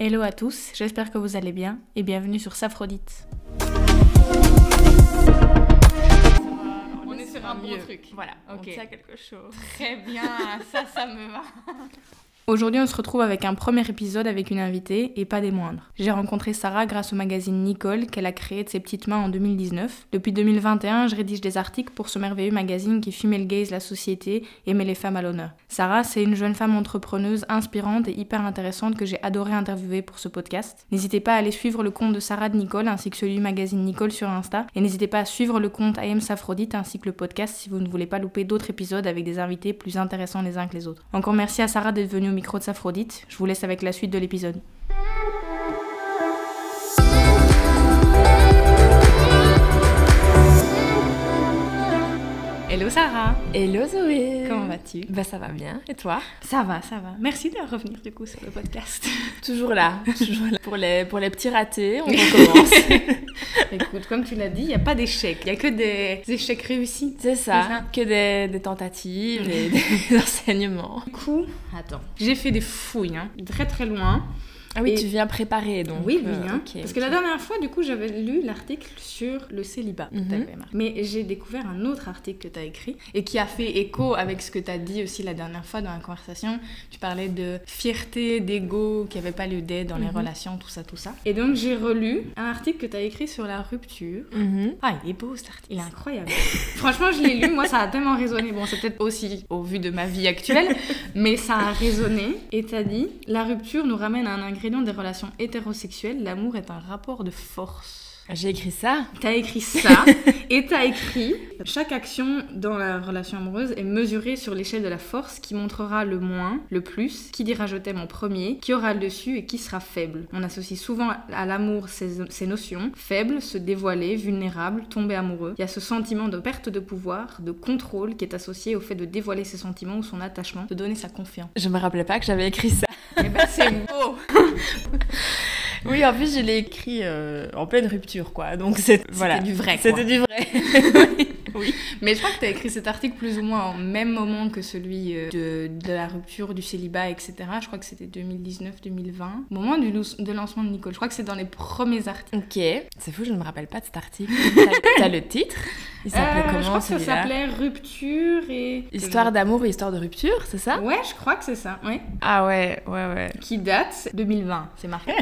Hello à tous, j'espère que vous allez bien et bienvenue sur Saphrodite. On est sur un bon mieux. truc. Voilà, Ok. on tient quelque chose. Très bien, ça, ça me va. Aujourd'hui, on se retrouve avec un premier épisode avec une invitée et pas des moindres. J'ai rencontré Sarah grâce au magazine Nicole qu'elle a créé de ses petites mains en 2019. Depuis 2021, je rédige des articles pour ce merveilleux magazine qui female gaze la société et met les femmes à l'honneur. Sarah, c'est une jeune femme entrepreneuse inspirante et hyper intéressante que j'ai adoré interviewer pour ce podcast. N'hésitez pas à aller suivre le compte de Sarah de Nicole ainsi que celui du magazine Nicole sur Insta et n'hésitez pas à suivre le compte am Saphrodite ainsi que le podcast si vous ne voulez pas louper d'autres épisodes avec des invités plus intéressants les uns que les autres. Encore merci à Sarah d'être venue micro de Saphrodite. Je vous laisse avec la suite de l'épisode. Hello Sarah Hello Zoé Comment vas-tu? Bah ça va bien, et toi? Ça va, ça va. Merci de revenir du coup sur le podcast. Toujours là, toujours là. Pour les, pour les petits ratés, on recommence. Écoute, comme tu l'as dit, il n'y a pas d'échecs, il n'y a que des échecs réussis. C'est ça, que des, des tentatives et des enseignements. Du coup, attends, j'ai fait des fouilles, hein, très très loin. Ah oui, Et- tu viens préparer donc. oui, oui, euh, hein. ok, parce que la dernière fois, du coup, j'avais lu l'article sur le célibat. T'avais marqué. Mais j'ai découvert un autre article que tu as écrit et qui a fait écho avec ce que tu as dit aussi la dernière fois dans la conversation. Tu parlais de fierté, d'ego qui n'avait pas lieu d'être dans les Mhm. relations, tout ça, tout ça. Et donc, j'ai relu un article que tu as écrit sur la rupture. Mhm. Ah, il est beau cet article, il est incroyable. Franchement, je l'ai lu, moi ça a tellement résonné. Bon, c'est peut-être aussi au vu de ma vie actuelle, mais ça a résonné. Et t'as dit, la rupture nous ramène à un ingrédient des relations hétérosexuelles, l'amour est un rapport de force. J'ai écrit ça. T'as écrit ça, et t'as écrit, chaque action dans la relation amoureuse est mesurée sur l'échelle de la force qui montrera le moins, le plus, qui dira je t'aime en premier, qui aura le dessus et qui sera faible. On associe souvent à l'amour ces, ces notions, faible, se dévoiler, vulnérable, tomber amoureux. Il y a ce sentiment de perte de pouvoir, de contrôle qui est associé au fait de dévoiler ses sentiments ou son attachement, de donner sa confiance. Je me rappelais pas que j'avais écrit ça. Et ben c'est beau Oui, en plus je l'ai écrit euh, en pleine rupture quoi. Donc c'est voilà. du vrai. C'était du vrai. oui. Mais je crois que tu as écrit cet article plus ou moins au même moment que celui euh, de, de la rupture, du célibat, etc. Je crois que c'était 2019-2020. Au moment du de lancement de Nicole. Je crois que c'est dans les premiers articles. Ok. C'est fou, je ne me rappelle pas de cet article. T'as- le titre? Il s'appelait Euh, comment Je crois que ça s'appelait Rupture et... Histoire d'amour et histoire de rupture, c'est ça? Ouais, je crois que c'est ça, ouais. Ah ouais, ouais, ouais. Qui date 2020, c'est marqué.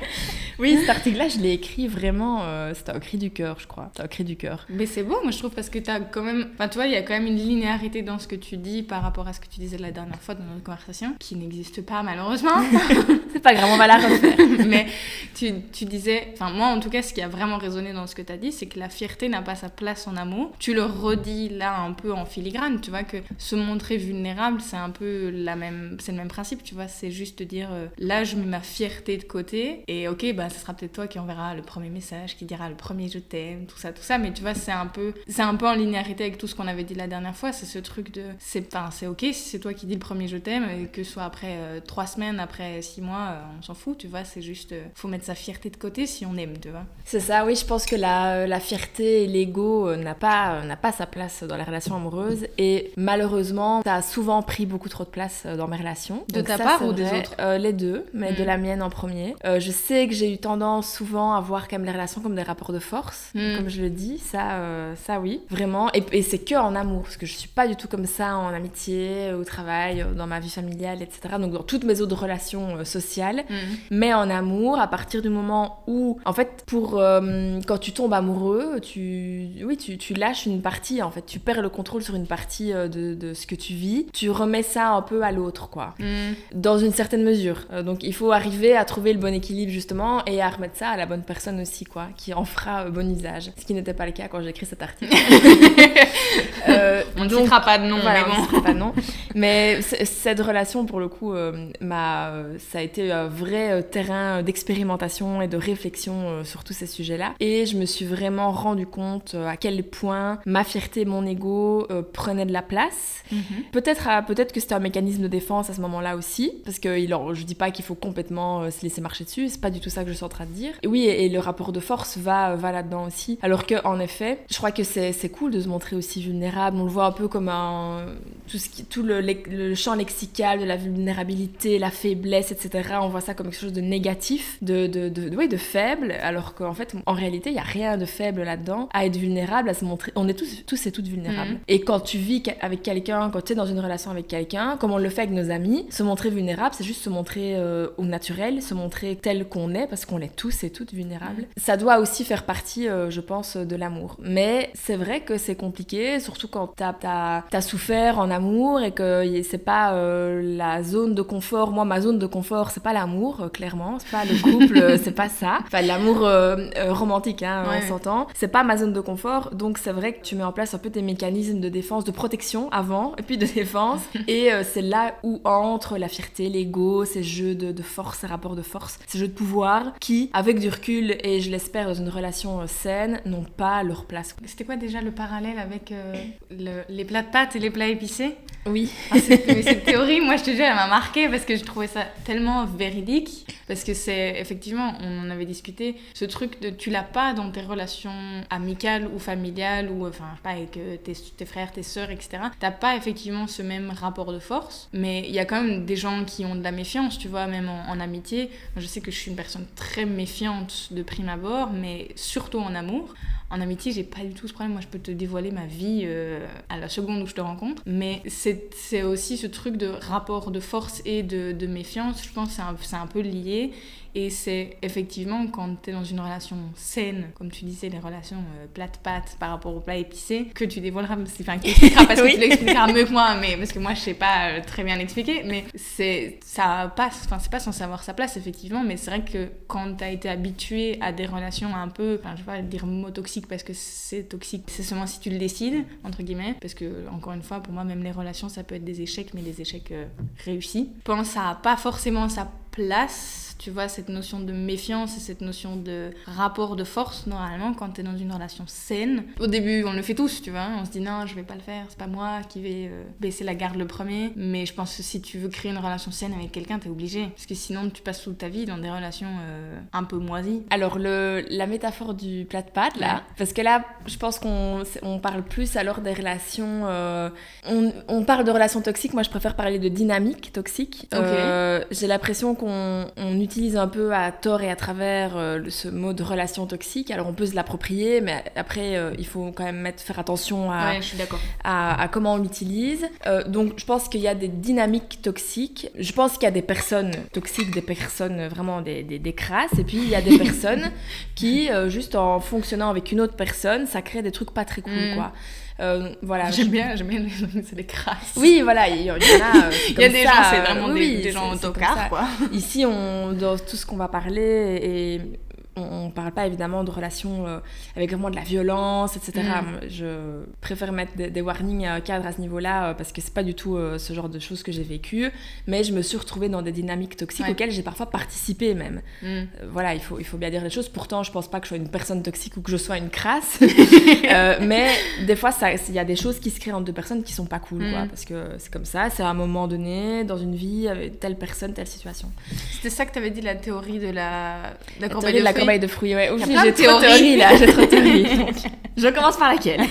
Oui, cet article-là, je l'ai écrit vraiment, euh, c'était au cri du cœur, je crois. C'était au cri du cœur. Mais c'est beau, moi je trouve, parce que t'as quand même. Enfin, tu vois, il y a quand même une linéarité dans ce que tu dis par rapport à ce que tu disais la dernière fois dans notre conversation, qui n'existe pas malheureusement. C'est pas grave, on va la refaire. Mais tu, tu disais, enfin moi en tout cas, ce qui a vraiment résonné dans ce que tu as dit, c'est que la fierté n'a pas sa place en amour. Tu le redis là un peu en filigrane, tu vois, que se montrer vulnérable, c'est un peu la même, c'est le même principe, tu vois, c'est juste dire, euh, là je mets ma fierté de côté, et ok, bah ce sera peut-être toi qui enverra le premier message, qui dira le premier je t'aime, tout ça, tout ça, mais tu vois, c'est un peu, c'est un peu en linéarité avec tout ce qu'on avait dit la dernière fois, c'est ce truc de, c'est, enfin, c'est ok si c'est toi qui dis le premier je t'aime, et que ce soit après euh, trois semaines, après six mois, euh, on s'en fout, tu vois, c'est juste, euh, faut mettre sa fierté de côté si on aime, tu vois. C'est ça, oui, je pense que la, la fierté et l'ego euh, n'a pas, euh, n'a pas sa place dans les relations amoureuses. Et malheureusement, ça a souvent pris beaucoup trop de place euh, dans mes relations. De Donc ta ça, part ou des vrai. autres? Euh, Les deux, mais de Mm. la mienne en premier. Euh, je sais que j'ai eu tendance souvent à voir quand même les relations comme des rapports de force. Mm. Comme je le dis, ça, euh, ça oui, vraiment. Et, et c'est que en amour, parce que je suis pas du tout comme ça en amitié, au travail, euh, dans ma vie familiale, etc. Donc dans toutes mes autres relations euh, sociales. Mais en amour, à partir du moment où, en fait, pour euh, quand tu tombes amoureux, tu, oui, tu, tu lâches une partie. En fait, tu perds le contrôle sur une partie de, de ce que tu vis. Tu remets ça un peu à l'autre, quoi, Mm. dans une certaine mesure. Donc, il faut arriver à trouver le bon équilibre justement et à remettre ça à la bonne personne aussi, quoi, qui en fera euh, bon usage. Ce qui n'était pas le cas quand j'ai écrit cet article. Euh, On ne citera pas de nom, voilà, mais on bon. ne sait pas non. Mais c- cette relation, pour le coup, euh, euh, ça a été un vrai euh, terrain d'expérimentation et de réflexion sur tous ces sujets-là. Et je me suis vraiment rendu compte à quel point ma fierté mon ego prenaient de la place. Mhm. Peut-être peut-être que c'était un mécanisme de défense à ce moment-là aussi, parce que je dis pas qu'il faut complètement se laisser marcher dessus, c'est pas du tout ça que je suis en train de dire. Et oui, et, et le rapport de force va, va là-dedans aussi. Alors que en effet, je crois que c'est c'est cool de, se montrer aussi vulnérable. On le voit un peu comme un tout ce qui tout le, le champ lexical de la vulnérabilité, la faiblesse, etc. On voit ça comme quelque chose de négatif, de de de, oui, de faible, alors qu'en fait en réalité il y a rien de faible là-dedans. À être vulnérable, à se montrer, on est tous tous et toutes vulnérables. Mhm. Et quand tu vis avec quelqu'un, quand tu es dans une relation avec quelqu'un, comme on le fait avec nos amis, se montrer vulnérable, c'est juste se montrer euh, au naturel, se montrer tel qu'on est, parce qu'on est tous et toutes vulnérables. Mhm. Ça doit aussi faire partie, euh, je pense, de l'amour. Mais c'est vrai que c'est compliqué, surtout quand t'as as, as, souffert en amour et que c'est pas euh, la zone de confort. Moi, ma zone de confort, c'est pas l'amour, clairement. C'est pas le couple, c'est pas ça. Enfin, l'amour romantique, hein, on s'entend. C'est pas ma zone de confort. Donc, c'est vrai que tu mets en place un peu tes mécanismes de défense, de protection avant, et puis de défense. et c'est là où entre la fierté, l'ego, ces jeux de, de, force, ces rapports de force, ces jeux de pouvoir qui, avec du recul et je l'espère dans une relation euh, saine, n'ont pas leur place. C'était quoi déjà le parallèle avec euh, les plats de pâtes et les plats épicés Oui. Ah, cette, théorie, moi je te jure, elle m'a marqué parce que je trouvais ça tellement véridique. Parce que c'est effectivement, on en avait discuté, ce truc de tu l'as pas dans tes relations amicales ou familiales ou enfin, pas avec tes, tes frères, tes sœurs, etc. T'as pas effectivement ce même rapport de force, mais il y a quand même des gens qui ont de la méfiance, tu vois, même en, amitié. Je sais que je suis une personne très méfiante de prime abord, mais surtout en amour. En amitié, j'ai pas du tout ce problème. Moi, je peux te dévoiler ma vie euh, à la seconde où je te rencontre. Mais c'est aussi ce truc de rapport de force et de, de méfiance. Je pense que c'est un, un peu lié. Et c'est effectivement quand tu es dans une relation saine, comme tu disais, les relations euh, plate-pâte par rapport au plat épicé, que tu dévoileras, enfin, que tu parce que tu l'expliqueras mieux que moi, mais parce que moi je sais pas euh, très bien l'expliquer, mais c'est ça passe, enfin, c'est pas sans savoir sa place, effectivement, mais c'est vrai que quand tu as été habitué à des relations un peu, enfin, je vais pas dire mot toxique parce que c'est toxique, c'est seulement si tu le décides, entre guillemets, parce que, encore une fois, pour moi, même les relations, ça peut être des échecs, mais des échecs euh, réussis. Pense a pas forcément sa place tu vois, cette notion de méfiance et cette notion de rapport de force, normalement, quand tu es dans une relation saine. Au début, on le fait tous, tu vois, on se dit non, je vais pas le faire, c'est pas moi qui vais euh, baisser la garde le premier. Mais je pense que si tu veux créer une relation saine avec quelqu'un, t'es obligé. Parce que sinon, tu passes toute ta vie dans des relations euh, un peu moisies. Alors, le, la métaphore du plat de pâte, là, parce que là, je pense qu'on on parle plus alors des relations. Euh, on, on, parle de relations toxiques, moi je préfère parler de dynamique toxique. J'ai l'impression qu'on utilise un peu à tort et à travers euh, ce mot de relation toxique. Alors on peut se l'approprier, mais après euh, il faut quand même mettre, faire attention à, à, à, comment on l'utilise. Euh, donc je pense qu'il y a des dynamiques toxiques. Je pense qu'il y a des personnes toxiques, des personnes vraiment des, des, des crasses, et puis il y a des personnes qui, juste en fonctionnant avec une autre personne, ça crée des trucs pas très cool, mm. quoi. Euh, voilà. J'aime bien, j'aime bien les c'est des crasses. Oui, voilà, il y, en a. Euh, il y a des gens, c'est vraiment des, des gens autocars, quoi. Ici, on, dans tout ce qu'on va parler, et on, ne parle pas évidemment de relations euh, avec vraiment de la violence, etc. Mm. Je préfère mettre des, warnings à cadre à ce niveau-là parce que c'est pas du tout ce genre de choses que j'ai vécu. Mais je me suis retrouvée dans des dynamiques toxiques auxquelles j'ai parfois participé même. Mm. voilà, il faut, il faut bien dire les choses. Pourtant, je pense pas que je sois une personne toxique ou que je sois une crasse. mais des fois, il y a des choses qui se créent entre deux personnes qui sont pas cool, quoi, mm. parce que c'est comme ça, c'est à un moment donné, dans une vie, avec telle personne, telle situation. C'était ça que tu avais dit, la théorie de la, la, la corbeille de fruits. Ouais, j'ai trop théorie là, j'ai trop théorie. je commence par laquelle?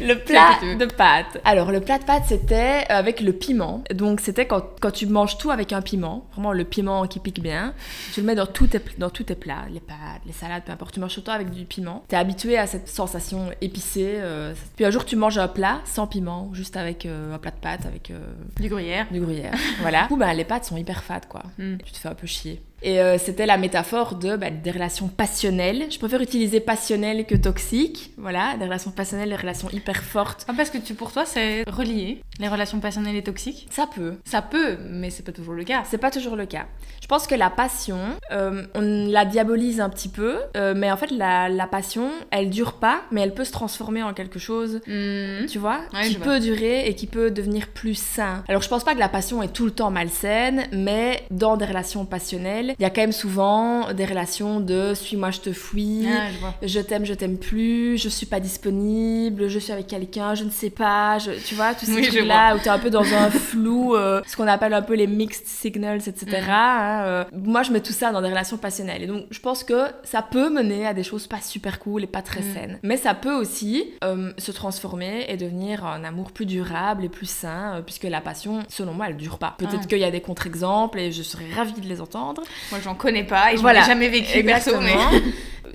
Le plat de pâtes. Alors, le plat de pâtes, c'était avec le piment. Donc, c'était quand, quand, tu manges tout avec un piment, vraiment le piment qui pique bien, tu le mets dans tous tes, dans tous tes plats, les pâtes, les salades, peu importe, tu manges tout le temps avec du piment. Tu es habitué à cette sensation épicée. Euh, puis un jour, tu manges un plat sans piment, juste avec euh, un plat de pâtes, avec euh, du gruyère. Du gruyère, voilà. Du coup, bah, les pâtes sont hyper fades, quoi. Hmm. Tu te fais un peu chier. Et euh, c'était la métaphore de, bah, des relations passionnelles. Je préfère utiliser passionnelles que toxiques. Voilà, des relations passionnelles, des relations hyper fortes. Ah, parce que tu, pour toi, c'est relié, les relations passionnelles et toxiques? Ça peut. Ça peut, mais c'est pas toujours le cas. C'est pas toujours le cas. Je pense que la passion, euh, on la diabolise un petit peu, euh, mais en fait, la, la, passion, elle dure pas, mais elle peut se transformer en quelque chose, hmm. tu vois, qui peut durer et qui peut devenir plus sain. Alors, je pense pas que la passion est tout le temps malsaine, mais dans des relations passionnelles, il y a quand même souvent des relations de suis-moi, je te fuis, Ah, je t'aime, je t'aime plus, je suis pas disponible, je suis avec quelqu'un, je ne sais pas, je, tu vois, tous ces Oui, trucs-là où t'es un peu dans un flou, euh, ce qu'on appelle un peu les mixed signals, etc. Mhm. hein, euh. moi, je mets tout ça dans des relations passionnelles. Et donc, je pense que ça peut mener à des choses pas super cool et pas très Mhm. saines. Mais ça peut aussi euh, se transformer et devenir un amour plus durable et plus sain, puisque la passion, selon moi, elle dure pas. Peut-être Ah. qu'il y a des contre-exemples et je serais ravie de les entendre. Moi, j'en connais pas et je Voilà. l'ai jamais vécu perso, mais...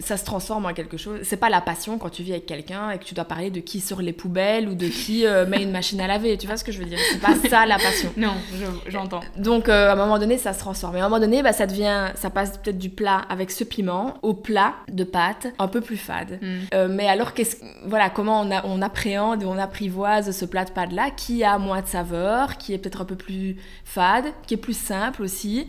ça se transforme en quelque chose. C'est pas la passion quand tu vis avec quelqu'un et que tu dois parler de qui sort les poubelles ou de qui euh, met une machine à laver. Tu vois ce que je veux dire? C'est pas ça la passion. Non, je- j'entends. Donc euh, à un moment donné, ça se transforme. Et à un moment donné, bah, ça devient, ça passe peut-être du plat avec ce piment au plat de pâtes un peu plus fade. Mm. Euh, mais alors, qu'est-ce, voilà, comment on, a- on appréhende on apprivoise ce plat de pâtes-là qui a moins de saveur, qui est peut-être un peu plus fade, qui est plus simple aussi?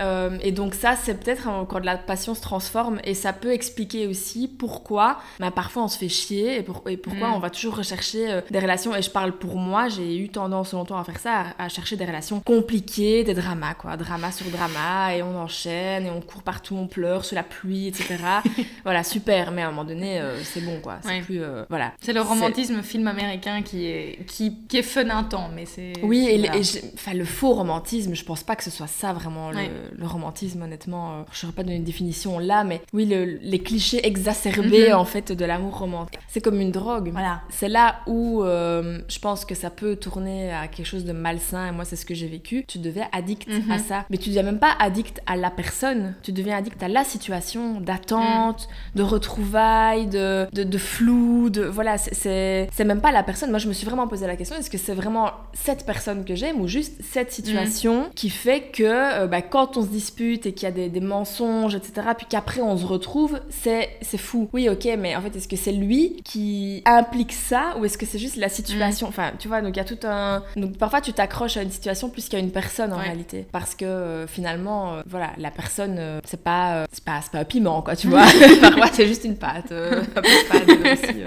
Euh, et donc ça, c'est peut-être quand la passion se transforme et ça peut expliquer aussi pourquoi bah, parfois on se fait chier et, pour- et pourquoi Mm. on va toujours rechercher euh, des relations. Et je parle pour moi, j'ai eu tendance longtemps à faire ça, à, à chercher des relations compliquées, des dramas, quoi. Drama sur drama et on enchaîne et on court partout, on pleure sous la pluie, etc. voilà, super. Mais à un moment donné, euh, c'est bon, quoi. C'est Ouais. plus... voilà. C'est le romantisme film américain qui est, qui, qui est fun un temps, mais c'est... Oui, et, le- voilà. et j'ai- enfin, le faux romantisme, je pense pas que ce soit ça vraiment, Ouais. le romantisme, honnêtement. euh, je saurais pas donner une définition là, mais oui, le- les clichés exacerbés, Mhm. en fait, de l'amour romantique. C'est comme une drogue. Voilà. C'est là où euh, je pense que ça peut tourner à quelque chose de malsain, et moi, c'est ce que j'ai vécu. Tu deviens addict Mhm. à ça. Mais tu deviens même pas addict à la personne, tu deviens addict à la situation d'attente, de retrouvailles, de, de, de flou, de. Voilà, c'est même pas la personne. Moi, je me suis vraiment posé la question est-ce que c'est vraiment cette personne que j'aime ou juste cette situation qui fait que euh, bah, quand on se dispute et qu'il y a des, des mensonges, etc., puis qu'après on se retrouve, c'est c'est fou. Oui, ok, mais en fait, est-ce que c'est lui qui implique ça ou est-ce que c'est juste la situation? Enfin, tu vois, donc il y a tout un. Donc parfois, tu t'accroches à une situation plus qu'à une personne en Ouais. réalité. Parce que euh, finalement, euh, voilà, la personne, euh, c'est pas, c'est pas, c'est pas un piment, quoi, tu vois. parfois, c'est juste une pâte. un peu fade aussi.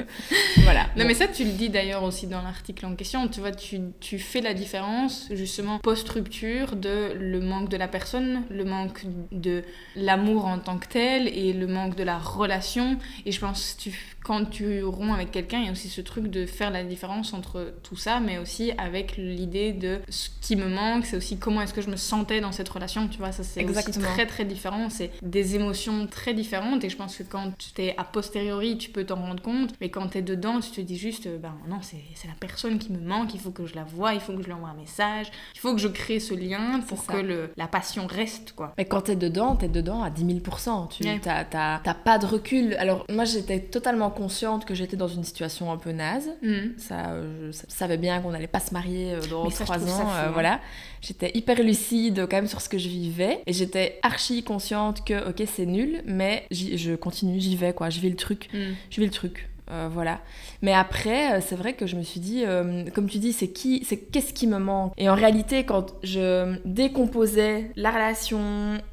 Voilà. Non Bon. mais ça tu le dis d'ailleurs aussi dans l'article en question, tu vois, tu, tu fais la différence justement post-rupture de le manque de la personne, le manque de l'amour en tant que tel et le manque de la relation. Et je pense que tu, quand tu romps avec quelqu'un, il y a aussi ce truc de faire la différence entre tout ça, mais aussi avec l'idée de ce qui me manque, c'est aussi comment est-ce que je me sentais dans cette relation, tu vois, ça c'est très très différent, c'est des émotions très différentes et je pense que quand tu t'es a posteriori, tu peux t'en rendre compte, mais quand t'es dedans, tu te dis juste, euh, ben non, c'est la personne qui me manque, il faut que je la voie, il faut que je lui envoie un message, il faut que je crée ce lien pour que le, la passion reste, quoi. Mais quand t'es dedans, t'es dedans à 10 000%. Tu Ouais. t'as, pas de recul. Alors, moi, j'étais totalement consciente que j'étais dans une situation un peu naze. Ça, euh, je savais bien qu'on n'allait pas se marier euh, dans ça, je trois trouve ça ans. fou, euh, hein. voilà. J'étais hyper lucide quand même sur ce que je vivais. Et j'étais archi consciente que, ok, c'est nul, mais je continue, j'y vais, quoi. Je vis le truc. Mm. Je vis le truc. Euh, voilà. Mais après, euh, c'est vrai que je me suis dit, euh, comme tu dis, c'est qui, c'est qu'est-ce qui me manque? Et en réalité, quand je décomposais la relation,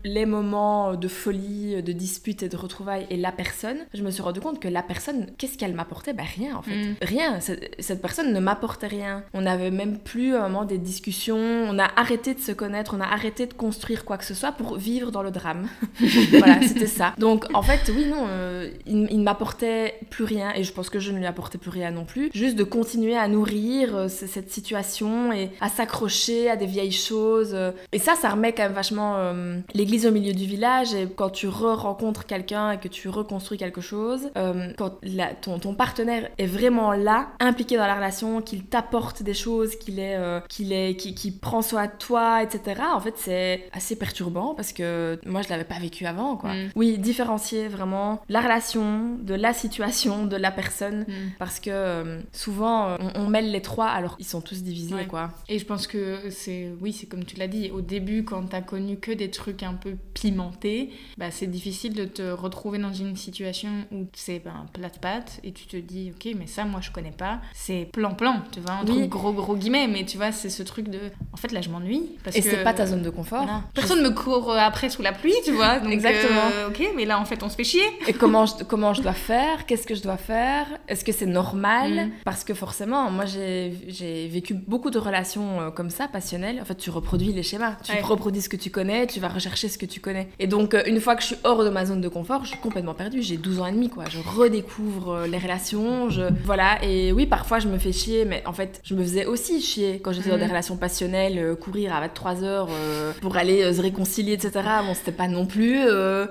les moments de folie, de dispute et de retrouvailles et la personne, je me suis rendu compte que la personne, qu'est-ce qu'elle m'apportait? Ben rien en fait. Mm. Rien. Cette, cette personne ne m'apportait rien. On n'avait même plus à un moment des discussions. On a arrêté de se connaître. On a arrêté de construire quoi que ce soit pour vivre dans le drame. voilà, c'était ça. Donc en fait, oui, non, euh, il, il ne m'apportait plus rien et je pense que je ne lui apportais plus rien non plus. Juste de continuer à nourrir euh, cette situation et à s'accrocher à des vieilles choses. euh. Et ça, ça remet quand même vachement euh, l'église au milieu du village. Et quand tu re-rencontres quelqu'un et que tu reconstruis quelque chose, euh, quand la- ton, ton partenaire est vraiment là, impliqué dans la relation, qu'il t'apporte des choses, qu'il est, euh, qu'il est, qui, qui prend soin de toi, etc. En fait, c'est assez perturbant parce que moi, je l'avais pas vécu avant, quoi. Mm. Oui, différencier vraiment la relation de la situation, de la personne. Mm. Parce que euh, souvent, euh, on, on mêle les trois alors qu'ils sont tous divisés, Ouais. quoi. Et je pense que c'est, oui, c'est comme tu l'as dit, au début, quand t'as connu que des trucs un peu pimentés, bah, c'est difficile de te retrouver dans une situation où c'est ben, plate-pâte et tu te dis, ok, mais ça, moi, je connais pas. C'est plan-plan, tu vois, entre Oui. gros gros guillemets, mais tu vois, c'est ce truc de, en fait, là, je m'ennuie. Parce Et que- c'est pas ta zone de confort. Voilà. Personne me court euh, après sous la pluie, tu vois. Donc, Exactement. euh, ok, mais là, en fait, on se fait chier. Et comment je, comment je dois faire? Qu'est-ce que je dois faire? Est-ce que c'est normal? Mm. Parce que forcément, moi j'ai vécu beaucoup de relations euh, comme ça, passionnelles. En fait, tu reproduis les schémas. Tu reproduis ce que tu connais, tu vas rechercher ce que tu connais. Et donc, euh, une fois que je suis hors de ma zone de confort, je suis complètement perdue. J'ai 12 ans et demi, quoi. Je redécouvre euh, les relations. Je... Voilà. Et oui, parfois, je me fais chier, mais en fait, je me faisais aussi chier quand j'étais dans des mm. relations passionnelles, courir à 23 heures pour aller se réconcilier, etc. Bon, c'était pas non plus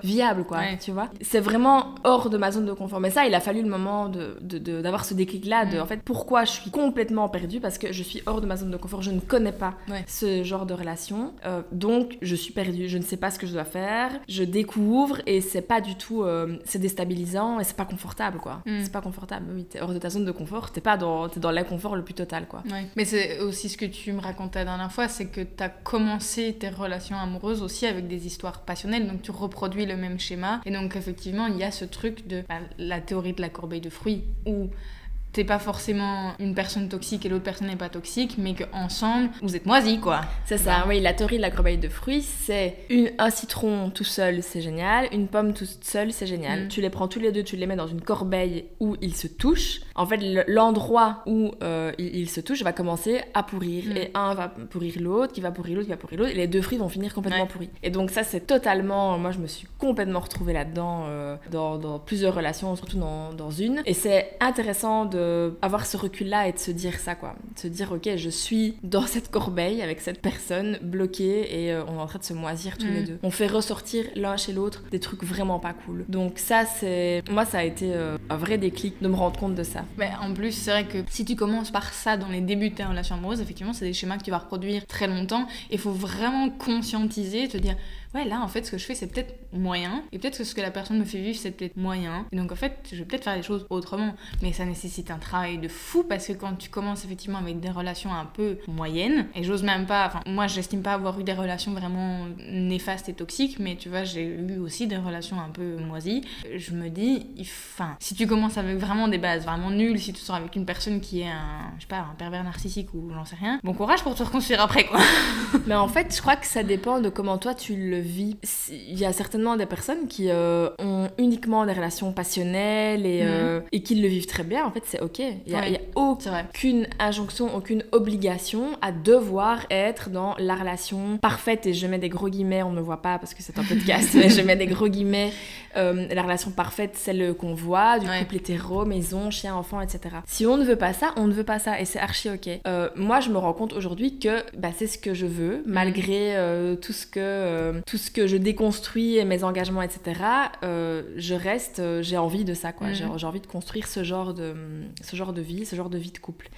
viable, quoi. Tu vois C'est vraiment hors de ma zone de confort. Mais ça, il a fallu le moment d'avoir de, ce déclic-là, de, mm. en fait, pourquoi je suis complètement perdue Parce que je suis hors de ma zone de confort, je ne connais pas ce genre de relation. Euh, donc, je suis perdue, je ne sais pas ce que je dois faire, je découvre et c'est pas du tout. Euh, c'est déstabilisant et c'est pas confortable, quoi. Mm. C'est pas confortable. Oui, t'es hors de ta zone de confort, t'es pas dans, es dans l'inconfort le plus total, quoi. Mais c'est aussi ce que tu me racontais la dernière fois, c'est que t'as commencé tes relations amoureuses aussi avec des histoires passionnelles, donc tu reproduis le même schéma. Et donc, effectivement, il y a ce truc de bah, la théorie de la corbeille de fruits où t'es pas forcément une personne toxique et l'autre personne n'est pas toxique, mais qu'ensemble, vous êtes moisis, quoi. C'est ça, oui, la théorie de la corbeille de fruits, c'est un citron tout seul, c'est génial, une pomme toute seule, c'est génial. Mm. Tu les prends tous les deux, tu les mets dans une corbeille où ils se touchent. En fait, l'endroit où euh, ils, se touchent va commencer à pourrir. Mm. Et un va pourrir l'autre, qui va pourrir l'autre, qui va pourrir l'autre, et les deux fruits vont finir complètement pourris. Et donc ça, c'est totalement... Moi, je me suis complètement retrouvée là-dedans, euh, dans, plusieurs relations, surtout dans, dans une. Et c'est intéressant de avoir ce recul-là et de se dire ça, quoi. De se dire, ok, je suis dans cette corbeille avec cette personne bloquée et euh, on est en train de se moisir tous les mm. deux. On fait ressortir l'un chez l'autre des trucs vraiment pas cool. Donc ça, c'est... Moi, ça a été un vrai déclic de me rendre compte de ça. Mais en plus, c'est vrai que si tu commences par ça dans les débuts de ta relation amoureuse, effectivement, c'est des schémas que tu vas reproduire très longtemps. Il faut vraiment conscientiser, te dire ouais, là, en fait, ce que je fais, c'est peut-être moyen, et peut-être que ce que la personne me fait vivre, c'est peut-être moyen. Et donc, en fait, je vais peut-être faire les choses autrement. Mais ça nécessite un travail de fou parce que quand tu commences effectivement avec des relations un peu moyennes, et j'ose même pas, enfin, moi, j'estime pas avoir eu des relations vraiment néfastes et toxiques, mais tu vois, j'ai eu aussi des relations un peu moisies. Je me dis, enfin, si tu commences avec vraiment des bases vraiment nulles, si tu sors avec une personne qui est un, je sais pas, un pervers narcissique ou j'en sais rien, bon courage pour te reconstruire après, quoi. mais en fait, je crois que ça dépend de comment toi tu le vie. Il y a certainement des personnes qui euh, ont uniquement des relations passionnelles et, euh, mhm. et qui le vivent très bien. En fait, c'est ok. Il n'y a, a, aucune injonction, aucune obligation à devoir être dans la relation parfaite. Et je mets des gros guillemets, on ne voit pas parce que c'est un podcast, mais je mets des gros guillemets. Euh, la relation parfaite, celle qu'on voit, du couple hétéro, maison, chien, enfant, etc. Si on ne veut pas ça, on ne veut pas ça et c'est archi ok. moi, je me rends compte aujourd'hui que bah, c'est ce que je veux, mhm. malgré tout ce que tout ce que je déconstruis et mes engagements, etc., euh, je reste, euh, j'ai envie de ça, quoi. Mhm. J'ai envie de construire ce genre de, ce genre de vie, ce genre de vie de couple.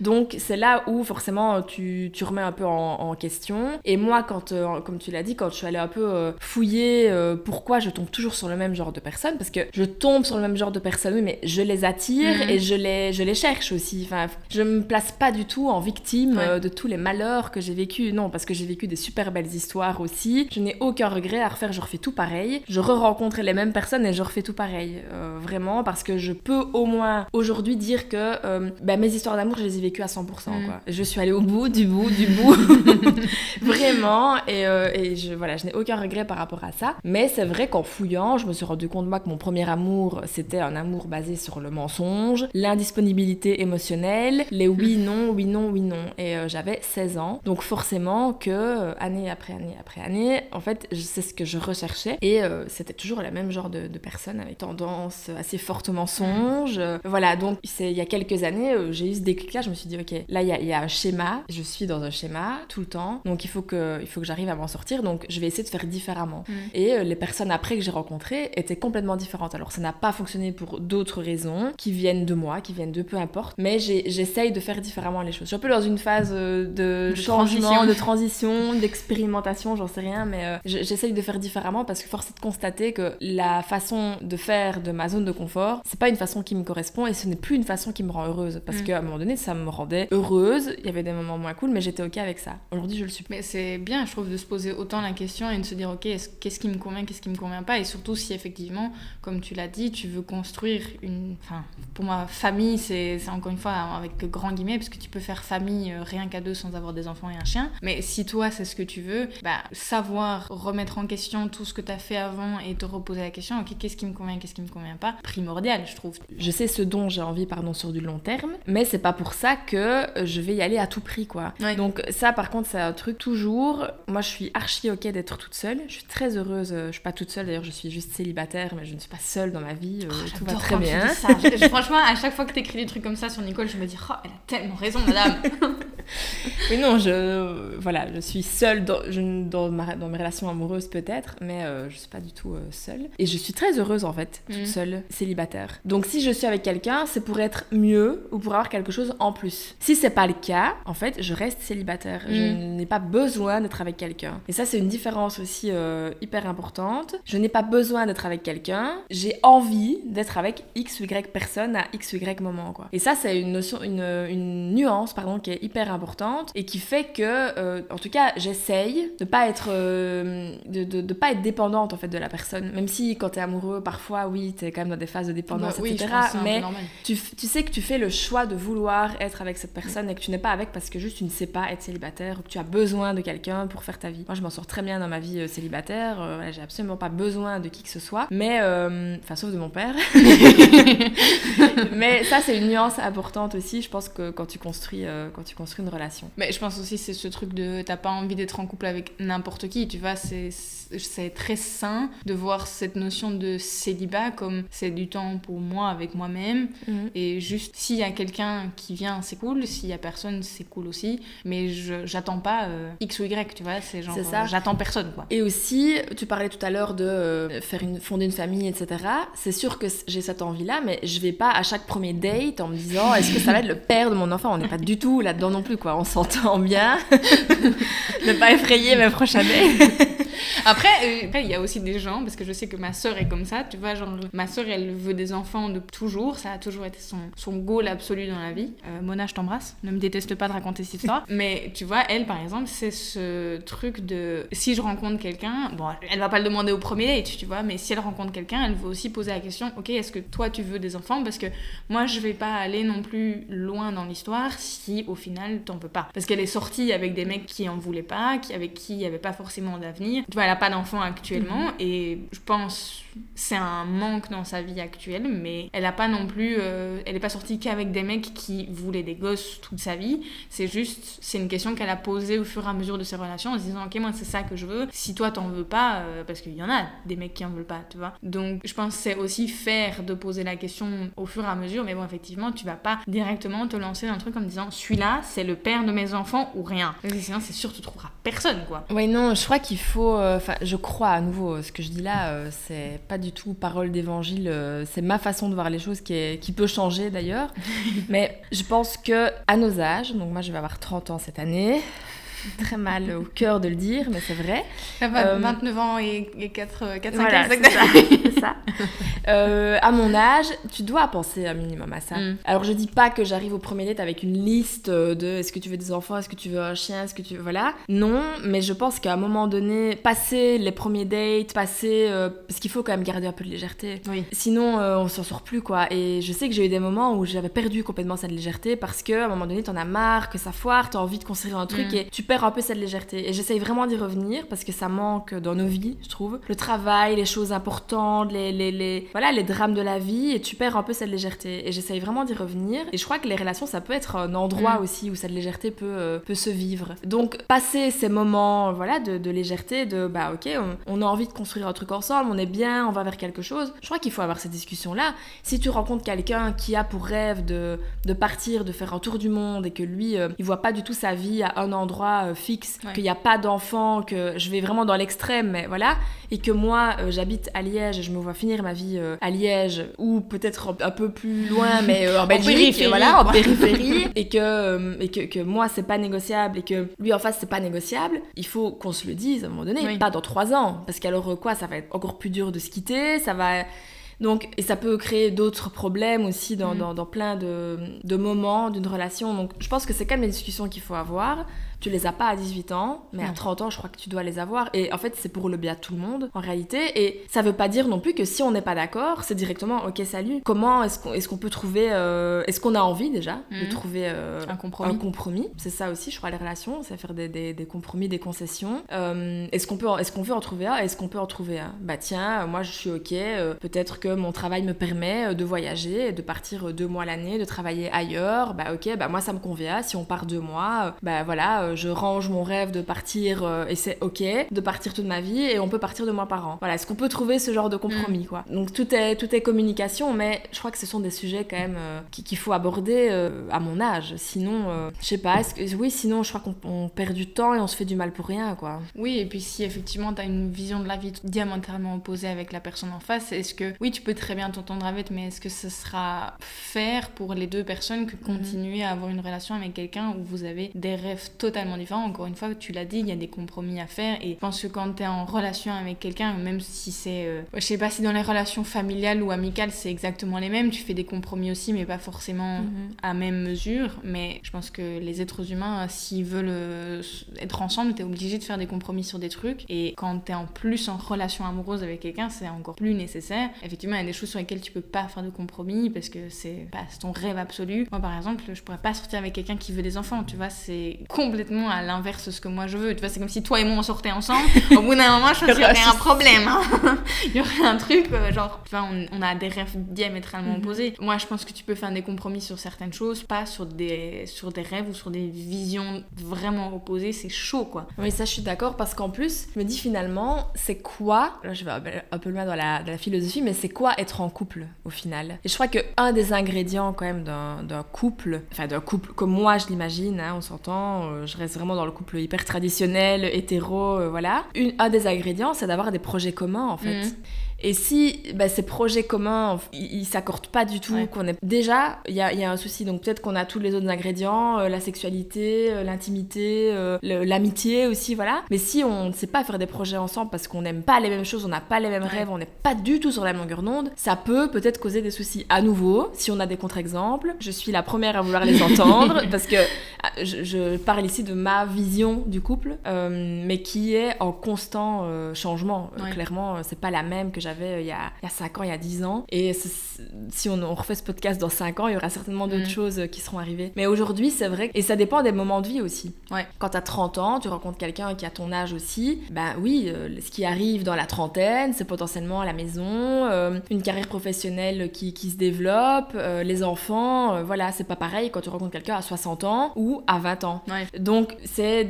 Donc c'est là où forcément tu, tu remets un peu en, question. Et moi, quand, euh, comme tu l'as dit, quand je suis allée un peu fouiller pourquoi je tombe toujours sur le même genre de personnes, parce que je tombe sur le même genre de personnes, oui, mais je les attire mhm. et je les, je les cherche aussi. Enfin, je me place pas du tout en victime de tous les malheurs que j'ai vécu. Non, parce que j'ai vécu des super belles histoires aussi. Je n'ai aucun regret à refaire, je refais tout pareil. Je re-rencontre les mêmes personnes et je refais tout pareil. Euh, vraiment, parce que je peux au moins aujourd'hui dire que euh, bah, mes histoires d'amour, je les ai vécues à 100%. Mm. Quoi. Je suis allée au bout, du bout, du bout. vraiment. Et, euh, et, je, voilà, je n'ai aucun regret par rapport à ça. Mais c'est vrai qu'en fouillant, je me suis rendu compte, moi, que mon premier amour, c'était un amour basé sur le mensonge, l'indisponibilité émotionnelle, les oui, non, oui, non, oui, non. Et j'avais 16 ans. Donc forcément que, année après année après année, en fait, c'est ce que je recherchais. Et euh, c'était toujours le même genre de, de personne avec tendance assez forte au mensonge. voilà, donc il y a quelques années, euh, j'ai eu ce déclic-là. Je me suis dit, ok, là, il y, a, un schéma. Je suis dans un schéma tout le temps. Donc il faut que, il faut que j'arrive à m'en sortir. Donc je vais essayer de faire différemment. Mm. Et euh, les personnes après que j'ai rencontrées étaient complètement différentes. Alors ça n'a pas fonctionné pour d'autres raisons qui viennent de moi, qui viennent de peu importe. Mais j'essaye de faire différemment les choses. Je suis un peu dans une phase de, changement, de transition, d'expérimentation, j'en sais rien. Mais j'essaye de faire différemment parce que force est de constater que la façon de faire de ma zone de confort, c'est pas une façon qui me correspond et ce n'est plus une façon qui me rend heureuse parce mm. qu'à un moment donné, ça me rendait heureuse. Il y avait des moments moins cool, mais j'étais ok avec ça. Aujourd'hui, je le suis. Mais c'est bien, je trouve, de se poser autant la question et de se dire, ok, qu'est-ce qui me convient, qu'est-ce qui me convient pas, et surtout si effectivement, comme tu l'as dit, tu veux construire une, enfin, pour moi, famille, c'est encore une fois avec grand guillemets, parce que tu peux faire famille euh, rien qu'à deux sans avoir des enfants et un chien. Mais si toi, c'est ce que tu veux, bah, savoir remettre en question tout ce que tu as fait avant et te reposer la question, ok, qu'est-ce qui me convient, qu'est-ce qui me convient pas, primordial, je trouve. Je sais ce dont j'ai envie, pardon, sur du long terme, mais c'est pas pour ça que je vais y aller à tout prix, quoi. Donc ça, par contre, c'est un truc toujours. Moi, je suis archi ok d'être toute seule. Je suis très heureuse. Je suis pas toute seule, d'ailleurs, je suis juste célibataire, mais je ne suis pas seule dans ma vie. Euh, oh, tout va très bien. franchement, à chaque fois que tu écris des trucs comme ça sur Nicole, je me dis, oh, elle a tellement raison, madame. oui, non, je, voilà, je suis seule dans, dans, ma, dans mes relations amoureuses peut-être, mais euh, je suis pas du tout euh, seule. Et je suis très heureuse en fait, toute mm. seule, célibataire. Donc si je suis avec quelqu'un, c'est pour être mieux ou pour avoir quelque chose en plus. Si c'est pas le cas, en fait, je reste célibataire. Je mm. n'ai pas besoin d'être avec quelqu'un. Et ça, c'est une différence aussi euh, hyper importante. Je n'ai pas besoin d'être avec quelqu'un. J'ai envie d'être avec x ou y personne à x ou y moment, quoi. Et ça, c'est une notion, une, une nuance, pardon, qui est hyper importante et qui fait que, euh, en tout cas, j'essaye de pas être, euh, de, de, de, pas être dépendante en fait de la personne. Même si quand t'es amoureux, parfois, oui, t'es quand même dans des phases de dépendance, etc. mais tu, tu, sais que tu fais le choix de vouloir être avec cette personne et que tu n'es pas avec parce que juste tu ne sais pas être célibataire ou que tu as besoin de quelqu'un pour faire ta vie. Moi, je m'en sors très bien dans ma vie euh, célibataire. j'ai absolument pas besoin de qui que ce soit. Mais, enfin, sauf de mon père. mais ça, c'est une nuance importante aussi. Je pense que quand tu construis, quand tu construis une relation. Mais je pense aussi c'est ce truc de t'as pas envie d'être en couple avec n'importe qui, tu vois, c'est c'est très sain de voir cette notion de célibat comme c'est du temps pour moi avec moi-même mhm. et juste s'il y a quelqu'un qui vient c'est cool s'il y a personne c'est cool aussi mais j'attends pas euh, x ou y tu vois c'est genre ça. j'attends personne quoi. Et aussi tu parlais tout à l'heure de euh, faire une fonder une famille etc c'est sûr que j'ai cette envie là mais je vais pas à chaque premier date en me disant est-ce que ça va être le père de mon enfant? On n'est pas du tout là-dedans non plus quoi. On s'entend bien. ne pas effrayer mes prochains Après, euh, après, il y a aussi des gens, parce que je sais que ma soeur est comme ça, tu vois, genre, ma soeur, elle veut des enfants de toujours, ça a toujours été son, son goal absolu dans la vie. Euh, Mona, je t'embrasse, ne me déteste pas de raconter cette histoire. Mais tu vois, elle, par exemple, c'est ce truc de si je rencontre quelqu'un, bon, elle va pas le demander au premier date, tu vois, mais si elle rencontre quelqu'un, elle veut aussi poser la question, ok, est-ce que toi, tu veux des enfants? Parce que moi, je vais pas aller non plus loin dans l'histoire si au final, t'en veux pas. Parce qu'elle est sortie avec des mecs qui en voulaient pas, qui, avec qui il y avait pas forcément d'avenir. Tu vois, elle a pas d'enfant actuellement mhm. et je pense c'est un manque dans sa vie actuelle, mais elle a pas non plus, euh, elle est pas sortie qu'avec des mecs qui voulaient des gosses toute sa vie. C'est juste, c'est une question qu'elle a posée au fur et à mesure de ses relations en se disant ok moi c'est ça que je veux. Si toi t'en veux pas, euh, parce qu'il y en a des mecs qui en veulent pas, tu vois. Donc je pense c'est aussi faire de poser la question au fur et à mesure, mais bon effectivement tu vas pas directement te lancer dans un truc en disant celui-là c'est le père de mes enfants ou rien. sinon c'est sûr tu trouveras personne quoi. Oui non, je crois qu'il faut, euh, enfin je crois à nouveau ce que je dis là, c'est pas du tout parole d'évangile, euh, c'est ma façon de voir les choses qui, qui peut changer d'ailleurs. Mais je pense que à nos âges, donc moi je vais avoir 30 ans cette année, très mal au cœur de le dire, mais c'est vrai. 29 euh, ans et, 4, 4 5 ans. C'est ça. Euh, à mon âge, tu dois penser un minimum à ça. Mm. Alors je dis pas que j'arrive au premier date avec une liste de est-ce que tu veux des enfants, est-ce que tu veux un chien, est-ce que tu veux... Voilà. Non, mais je pense qu'à un moment donné, passer les premiers dates, passer... Euh, parce qu'il faut quand même garder un peu de légèreté. Oui. Sinon, on s'en sort plus, quoi. Et je sais que j'ai eu des moments où j'avais perdu complètement cette légèreté parce qu'à un moment donné, t'en as marre, que ça foire, t'as envie de construire un truc mm. et tu perds un peu cette légèreté. Et j'essaye vraiment d'y revenir parce que ça manque dans nos vies, je trouve. Le travail, les choses importantes, les, les, les, voilà, les drames de la vie, et tu perds un peu cette légèreté. Et j'essaye vraiment d'y revenir. Et je crois que les relations, ça peut être un endroit mm. aussi où cette légèreté peut, euh, peut se vivre. Donc, passer ces moments voilà, de, de légèreté, de bah ok, on, a envie de construire un truc ensemble, on est bien, on va vers quelque chose. Je crois qu'il faut avoir cette discussion-là. Si tu rencontres quelqu'un qui a pour rêve de, de partir, de faire un tour du monde et que lui, euh, il voit pas du tout sa vie à un endroit euh, fixe, qu'il n'y a pas d'enfants, que je vais vraiment dans l'extrême, mais voilà, et que moi euh, j'habite à Liège et je me vois finir ma vie euh, à Liège ou peut-être un peu plus loin, mais en Belgique, voilà, en périphérie, et que, et que, que moi c'est pas négociable et que lui en face c'est pas négociable, il faut qu'on se le dise à un moment donné, pas dans trois ans, parce qu'alors quoi, ça va être encore plus dur de se quitter, ça va Donc, et ça peut créer d'autres problèmes aussi dans, mm. dans, plein de, de moments d'une relation. Donc, je pense que c'est quand même une discussion qu'il faut avoir tu les as pas à 18 ans, mais à 30 ans, je crois que tu dois les avoir. Et en fait, c'est pour le bien de tout le monde, en réalité. Et ça veut pas dire non plus que si on n'est pas d'accord, c'est directement ok, salut. Comment est-ce qu'on est qu'on peut trouver. Euh, est-ce qu'on a envie déjà de mhm. trouver euh, un compromis, C'est ça aussi, je crois, les relations, c'est faire des, des, compromis, des concessions. Euh, est-ce qu'on peut, est-ce qu'on veut en trouver un? Est-ce qu'on peut en trouver un? Bah tiens, moi je suis ok. Peut-être que mon travail me permet de voyager, de partir deux mois l'année, de travailler ailleurs. Bah ok, bah moi ça me convient. Si on part deux mois, bah voilà je range mon rêve de partir euh, et c'est ok, de partir toute ma vie et on peut partir de mois par an. Voilà, est-ce qu'on peut trouver ce genre de compromis mm. quoi? Donc tout est, tout est communication, mais je crois que ce sont des sujets quand même euh, qu'il faut aborder euh, à mon âge. Sinon, je sais pas, que, oui, sinon je crois qu'on perd du temps et on se fait du mal pour rien quoi. Oui, et puis si effectivement tu as une vision de la vie diamétralement opposée avec la personne en face, est-ce que, oui, tu peux très bien t'entendre avec, mais est-ce que ce sera faire pour les deux personnes que mm-hmm. continuer à avoir une relation avec quelqu'un où vous avez des rêves totalement différent. Encore une fois, tu l'as dit, il y a des compromis à faire. Et je pense que quand tu es en relation avec quelqu'un, même si c'est. Euh, je sais pas si dans les relations familiales ou amicales, c'est exactement les mêmes, tu fais des compromis aussi, mais pas forcément mhm. à même mesure. Mais je pense que les êtres humains, s'ils veulent euh, être ensemble, tu es obligé de faire des compromis sur des trucs. Et quand tu es en plus en relation amoureuse avec quelqu'un, c'est encore plus nécessaire. Effectivement, il y a des choses sur lesquelles tu peux pas faire de compromis parce que c'est pas ton rêve absolu. Moi, par exemple, je pourrais pas sortir avec quelqu'un qui veut des enfants, tu vois, c'est complètement à l'inverse de ce que moi je veux. Tu vois, c'est comme si toi et moi on sortait ensemble. Au bout d'un moment, je pense qu'il y aurait un problème. Hein. Il y aurait un truc, euh, genre, vois, on, a des rêves diamétralement mhm. opposés. Moi, je pense que tu peux faire des compromis sur certaines choses, pas sur des, sur des rêves ou sur des visions vraiment opposées. C'est chaud, quoi. Oui, ça, je suis d'accord parce qu'en plus, je me dis finalement, c'est quoi, là je vais un peu loin dans la, dans la philosophie, mais c'est quoi être en couple au final? Et je crois qu'un des ingrédients quand même d'un couple, enfin d'un couple comme moi je l'imagine, hein, on s'entend, euh, je reste vraiment dans le couple hyper traditionnel, hétéro, euh, voilà. un des ingrédients, c'est d'avoir des projets communs, en fait. Mhm. Et si bah, ces projets communs, ils, s'accordent pas du tout, qu'on est déjà, il y a, y a, un souci. Donc peut-être qu'on a tous les autres ingrédients, euh, la sexualité, euh, l'intimité, euh, l'amitié aussi, voilà. Mais si on ne sait pas faire des projets ensemble parce qu'on n'aime pas les mêmes choses, on n'a pas les mêmes rêves, on n'est pas du tout sur la même longueur d'onde, ça peut peut-être causer des soucis. À nouveau, si on a des contre-exemples, je suis la première à vouloir les entendre parce que ah, je, parle ici de ma vision du couple, mais qui est en constant changement. Clairement, c'est pas la même que j'avais euh, il, y a, il y a 5 ans, il y a 10 ans. Et si on, refait ce podcast dans 5 ans, il y aura certainement d'autres mm. choses euh, qui seront arrivées. Mais aujourd'hui, c'est vrai, et ça dépend des moments de vie aussi. Ouais. Quand tu as 30 ans, tu rencontres quelqu'un qui a ton âge aussi, bah oui, euh, ce qui arrive dans la trentaine, c'est potentiellement la maison, une carrière professionnelle qui, qui se développe, les enfants, voilà, c'est pas pareil quand tu rencontres quelqu'un à 60 ans ou à 20 ans. Donc, c'est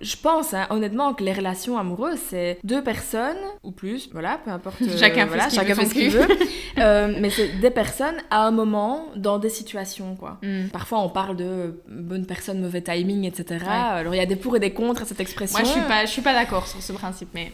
je pense hein, honnêtement que les relations amoureuses, c'est deux personnes ou plus, voilà, peu importe. Euh, chacun fait ce qu'il veut. Euh, mais c'est des personnes à un moment dans des situations, quoi. Mm. Parfois, on parle de bonne personne, mauvais timing, etc. Alors, il y a des pour et des contre à cette expression. Moi, je suis pas, je suis pas d'accord sur ce principe, mais.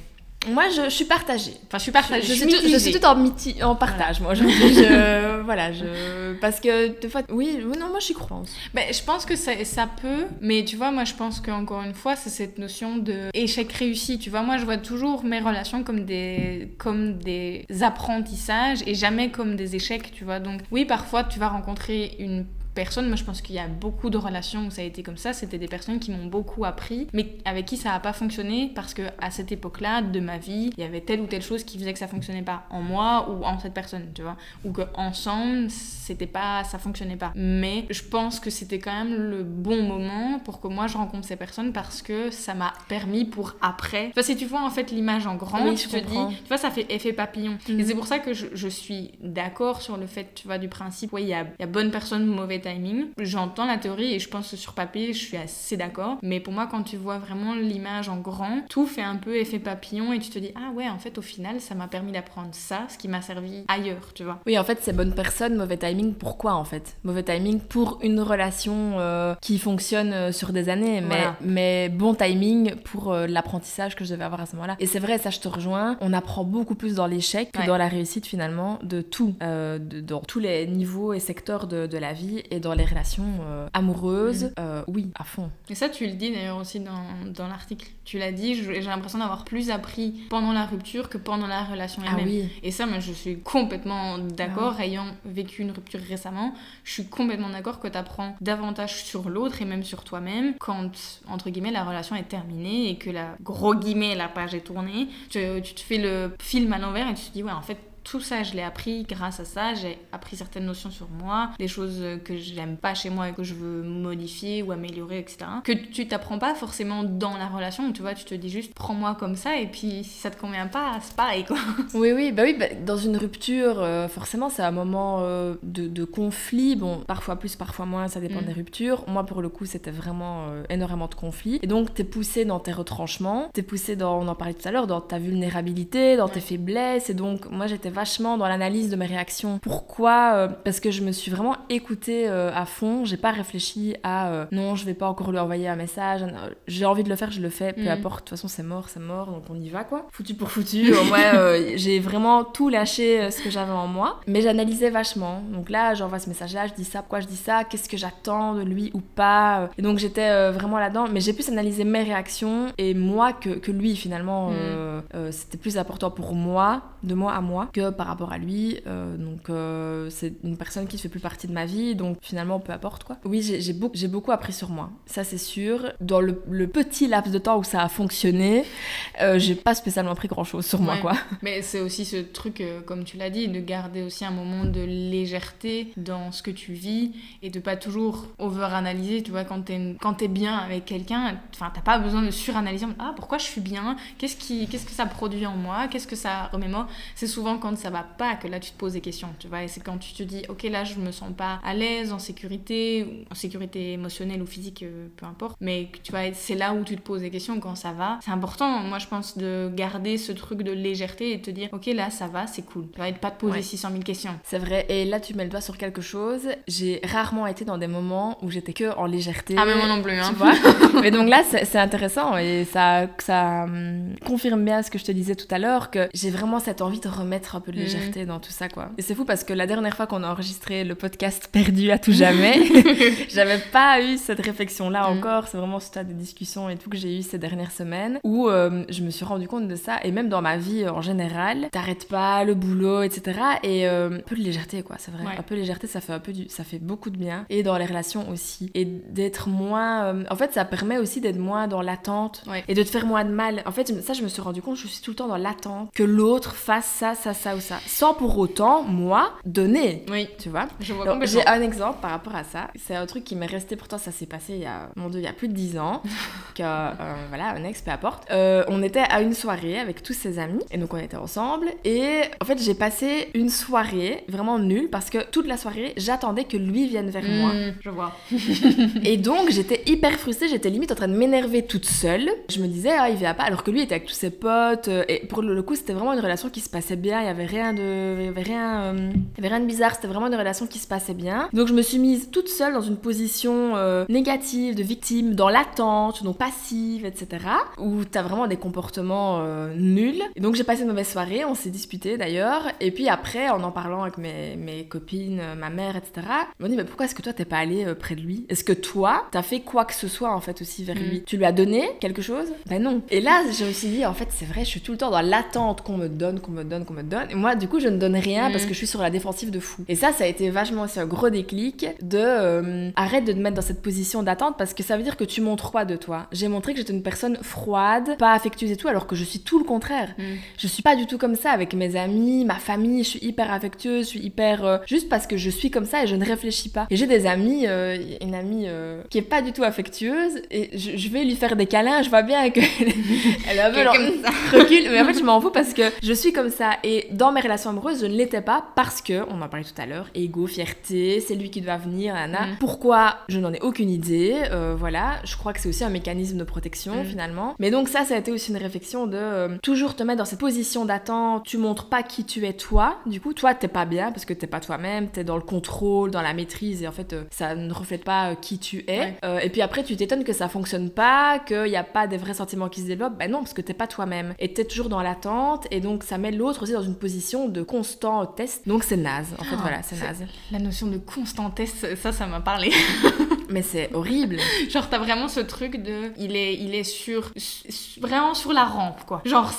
Moi, je, suis partagée. Enfin, je suis partagée. Je, suis, je suis toute en, en partage, moi. Je, voilà, je... Parce que, des fois, oui, non, moi, j'y crois. Ben, je pense que ça, ça peut, mais tu vois, moi, je pense qu'encore une fois, c'est cette notion de échec réussi. Tu vois, moi, je vois toujours mes relations comme des, comme des apprentissages et jamais comme des échecs, tu vois. Donc, oui, parfois, tu vas rencontrer une personnes. Moi, je pense qu'il y a beaucoup de relations où ça a été comme ça. C'était des personnes qui m'ont beaucoup appris, mais avec qui ça n'a pas fonctionné parce que à cette époque-là de ma vie, il y avait telle ou telle chose qui faisait que ça fonctionnait pas en moi ou en cette personne, tu vois, ou que ensemble c'était pas, ça fonctionnait pas. Mais je pense que c'était quand même le bon moment pour que moi je rencontre ces personnes parce que ça m'a permis pour après. Enfin, si tu vois en fait l'image en grand, tu te dis, tu vois, ça fait effet papillon. Et mhm. c'est pour ça que je, je suis d'accord sur le fait, tu vois, du principe, oui, il y a, y a bonne personne, mauvais timing. J'entends la théorie et je pense que sur papier, je suis assez d'accord. Mais pour moi, quand tu vois vraiment l'image en grand, tout fait un peu effet papillon et tu te dis, ah ouais, en fait, au final, ça m'a permis d'apprendre ça, ce qui m'a servi ailleurs, tu vois. Oui, en fait, c'est bonne personne, mauvais timing. Pourquoi, en fait? Mauvais timing pour une relation euh, qui fonctionne euh, sur des années, mais, mais bon timing pour euh, l'apprentissage que je devais avoir à ce moment-là. Et c'est vrai, ça, je te rejoins. On apprend beaucoup plus dans l'échec que dans la réussite, finalement, de tout, de, dans tous les niveaux et secteurs de, de la vie. Et dans les relations euh, amoureuses, mm. euh, oui, à fond. Et ça, tu le dis d'ailleurs aussi dans, dans l'article. Tu l'as dit, j'ai l'impression d'avoir plus appris pendant la rupture que pendant la relation elle-même. Ah oui. Et ça, moi, je suis complètement d'accord. Ah Ayant vécu une rupture récemment, je suis complètement d'accord que tu apprends davantage sur l'autre et même sur toi-même quand, entre guillemets, la relation est terminée et que la, gros guillemets, la page est tournée. Tu, tu te fais le film à l'envers et tu te dis, ouais, en fait, tout ça, je l'ai appris grâce à ça. J'ai appris certaines notions sur moi, les choses que j'aime pas chez moi et que je veux modifier ou améliorer, etc. Que tu t'apprends pas forcément dans la relation, tu vois, tu te dis juste prends-moi comme ça et puis si ça te convient pas, c'est pareil quoi. Oui, oui, bah oui, bah, dans une rupture, euh, forcément, c'est un moment euh, de, conflit. Bon, parfois plus, parfois moins, ça dépend mm. des ruptures. Moi, pour le coup, c'était vraiment euh, énormément de conflits. Et donc, t'es poussé dans tes retranchements, t'es poussé dans, on en parlait tout à l'heure, dans ta vulnérabilité, dans tes faiblesses. Et donc, moi, j'étais vachement dans l'analyse de mes réactions. Pourquoi euh, Parce que je me suis vraiment écoutée euh, à fond. J'ai pas réfléchi à euh, non, je vais pas encore lui envoyer un message. J'ai envie de le faire, je le fais. Peu mm. importe. De toute façon, c'est mort, c'est mort. Donc on y va quoi. Foutu pour foutu. Moi, j'ai vraiment tout lâché ce que j'avais en moi. Mais j'analysais vachement. Donc là, j'envoie ce message-là, je dis ça, pourquoi je dis ça, qu'est-ce que j'attends de lui ou pas. Et donc j'étais vraiment là-dedans. Mais j'ai pu analyser mes réactions et moi que, que lui finalement. Mm. C'était plus important pour moi, de moi à moi, que par rapport à lui. Euh, donc euh, c'est une personne qui ne fait plus partie de ma vie, donc finalement peu importe quoi. Oui, j'ai beaucoup, beaucoup appris sur moi, ça c'est sûr. Dans le, petit laps de temps où ça a fonctionné, euh, j'ai pas spécialement appris grand chose sur moi quoi. Mais c'est aussi ce truc, comme tu l'as dit, de garder aussi un moment de légèreté dans ce que tu vis et de pas toujours over-analyser. Tu vois, quand t'es es bien avec quelqu'un, enfin t'as pas besoin de suranalyser. Ah pourquoi je suis bien? Qu'est-ce que ça produit en moi? Qu'est-ce que ça remémore C'est souvent quand ça va pas que là tu te poses des questions, tu vois. Et c'est quand tu te dis, ok, là je me sens pas à l'aise, en sécurité, en sécurité émotionnelle ou physique, euh, peu importe. Mais tu vois, c'est là où tu te poses des questions quand ça va. C'est important, moi je pense, de garder ce truc de légèreté et de te dire, ok, là ça va, c'est cool. Tu vois, et de pas te poser 600 000 questions. C'est vrai. Et là tu mets le doigt sur quelque chose. J'ai rarement été dans des moments où j'étais que en légèreté. Ah, mais moi non plus, hein. Tu vois. mais donc là c'est intéressant et ça, ça hum, confirme bien ce que je te disais tout à l'heure, que j'ai vraiment cette envie de remettre peu de mm. légèreté dans tout ça, quoi. Et c'est fou parce que la dernière fois qu'on a enregistré le podcast Perdu à tout jamais, j'avais pas eu cette réflexion-là mm. encore. C'est vraiment ce tas de discussions et tout que j'ai eu ces dernières semaines où euh, je me suis rendu compte de ça. Et même dans ma vie en général, t'arrêtes pas le boulot, etc. Et euh, un peu de légèreté, quoi, c'est vrai. Un peu de légèreté, ça fait un peu du... ça fait beaucoup de bien. Et dans les relations aussi. Et d'être moins. Euh, en fait, ça permet aussi d'être moins dans l'attente et de te faire moins de mal. En fait, ça, je me suis rendu compte, je suis tout le temps dans l'attente que l'autre fasse ça, ça, ça ou ça sans pour autant, moi, donner. Oui. Tu vois? J'ai un exemple par rapport à ça. C'est un truc qui m'est resté, pourtant ça s'est passé il y a, mon Dieu, il y a plus de 10 ans, que, euh, voilà, un ex, peu importe. Euh, on était à une soirée avec tous ses amis, et donc on était ensemble, et en fait j'ai passé une soirée vraiment nulle, parce que toute la soirée, j'attendais que lui vienne vers moi. Hmm, je vois. et donc j'étais hyper frustrée, j'étais limite en train de m'énerver toute seule. Je me disais, ah, il vient pas, alors que lui était avec tous ses potes, euh, et pour le coup, c'était vraiment une relation qui se passait bien, il y avait rien de il n'y avait rien, euh, avait rien de bizarre, c'était vraiment une relation qui se passait bien. Donc je me suis mise toute seule dans une position euh, négative, de victime, dans l'attente, donc passive, etc. Où t'as vraiment des comportements euh, nuls. Et donc j'ai passé une mauvaise soirée, on s'est disputé d'ailleurs. Et puis après, en en parlant avec mes, mes copines, ma mère, etc., ils m'ont dit mais pourquoi est-ce que toi t'es pas allé près de lui? Est-ce que toi t'as fait quoi que ce soit en fait aussi vers mm. lui? Tu lui as donné quelque chose? Ben non. Et là je me suis dit en fait c'est vrai, je suis tout le temps dans l'attente qu'on me donne, qu'on me donne, qu'on me donne. Et moi du coup je ne donne rien parce mm. que je suis sur la défensive de fou. Et ça, ça a été vachement aussi un gros déclic de euh, arrête de te mettre dans cette position d'attente parce que ça veut dire que tu montres quoi de toi? J'ai montré que j'étais une personne froide, pas affectueuse et tout, alors que je suis tout le contraire. Mm. Je suis pas du tout comme ça avec mes amis, ma famille, je suis hyper affectueuse, je suis hyper. Euh, juste parce que je suis comme ça et je ne réfléchis pas. Et j'ai des amis, euh, une amie qui est pas du tout affectueuse et je, vais lui faire des câlins, je vois bien qu'elle elle a un peu recul, mais en fait je m'en fous parce que je suis comme ça et dans mes relations amoureuse, je ne l'étais pas parce que, on en parlait tout à l'heure, ego, fierté, c'est lui qui doit venir, Anna. Mm. Pourquoi? Je n'en ai aucune idée. Euh, voilà, je crois que c'est aussi un mécanisme de protection mm. finalement. Mais donc ça, ça a été aussi une réflexion de euh, toujours te mettre dans cette position d'attente. Tu montres pas qui tu es toi. Du coup, toi, t'es pas bien parce que t'es pas toi-même. T'es dans le contrôle, dans la maîtrise et en fait, euh, ça ne reflète pas qui tu es. et puis après, tu t'étonnes que ça fonctionne pas, qu'il n'y a pas des vrais sentiments qui se développent. Ben non, parce que t'es pas toi-même. Et t'es toujours dans l'attente et donc ça met l'autre aussi dans une de constant test. Donc c'est naze. En fait, Oh, voilà, c'est- naze. La notion de constant test, ça, ça m'a parlé. Mais c'est horrible. Genre, t'as vraiment ce truc de. Il est, il est sur. su- Vraiment sur la rampe, quoi. Genre,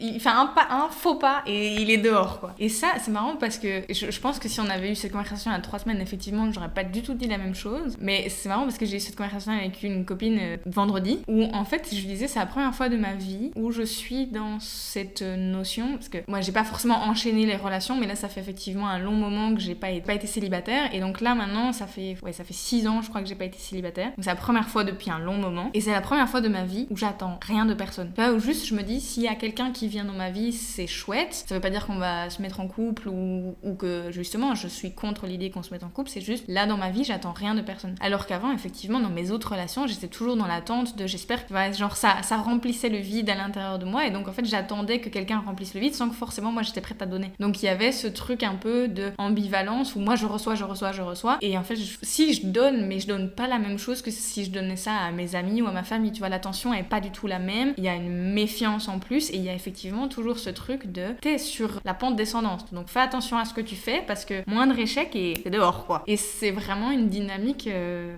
il fait un, pas, un faux pas et il est dehors, quoi. Et ça, c'est marrant parce que je, je pense que si on avait eu cette conversation il y a trois semaines, effectivement, j'aurais pas du tout dit la même chose. Mais c'est marrant parce que j'ai eu cette conversation avec une copine euh, vendredi où, en fait, je lui disais, c'est la première fois de ma vie où je suis dans cette euh, notion. Parce que moi, j'ai pas forcément enchaîné les relations, mais là, ça fait effectivement un long moment que j'ai pas, pas été célibataire. Et donc là, maintenant, ça fait, ouais, ça fait six ans, je crois que j'ai pas été célibataire. C'est la première fois depuis un long moment. Et c'est la première fois de ma vie où j'attends rien de personne. Vois, où juste je me dis, s'il y a quelqu'un qui vient dans ma vie, c'est chouette. Ça veut pas dire qu'on va se mettre en couple ou, que justement je suis contre l'idée qu'on se mette en couple. C'est juste là dans ma vie, j'attends rien de personne. Alors qu'avant, effectivement, dans mes autres relations, j'étais toujours dans l'attente de j'espère que genre ça, ça remplissait le vide à l'intérieur de moi. Et donc en fait, j'attendais que quelqu'un remplisse le vide sans que forcément moi j'étais prête à donner. Donc il y avait ce truc un peu de ambivalence où moi je reçois, je reçois, je reçois. Et en fait, si je donne, mais je donne pas la même chose que si je donnais ça à mes amis ou à ma famille. Tu vois, l'attention est pas du tout la même. Il y a une méfiance en plus et il y a effectivement toujours ce truc de t'es sur la pente descendante. Donc fais attention à ce que tu fais parce que moindre échec et c'est dehors quoi. Et c'est vraiment une dynamique. euh,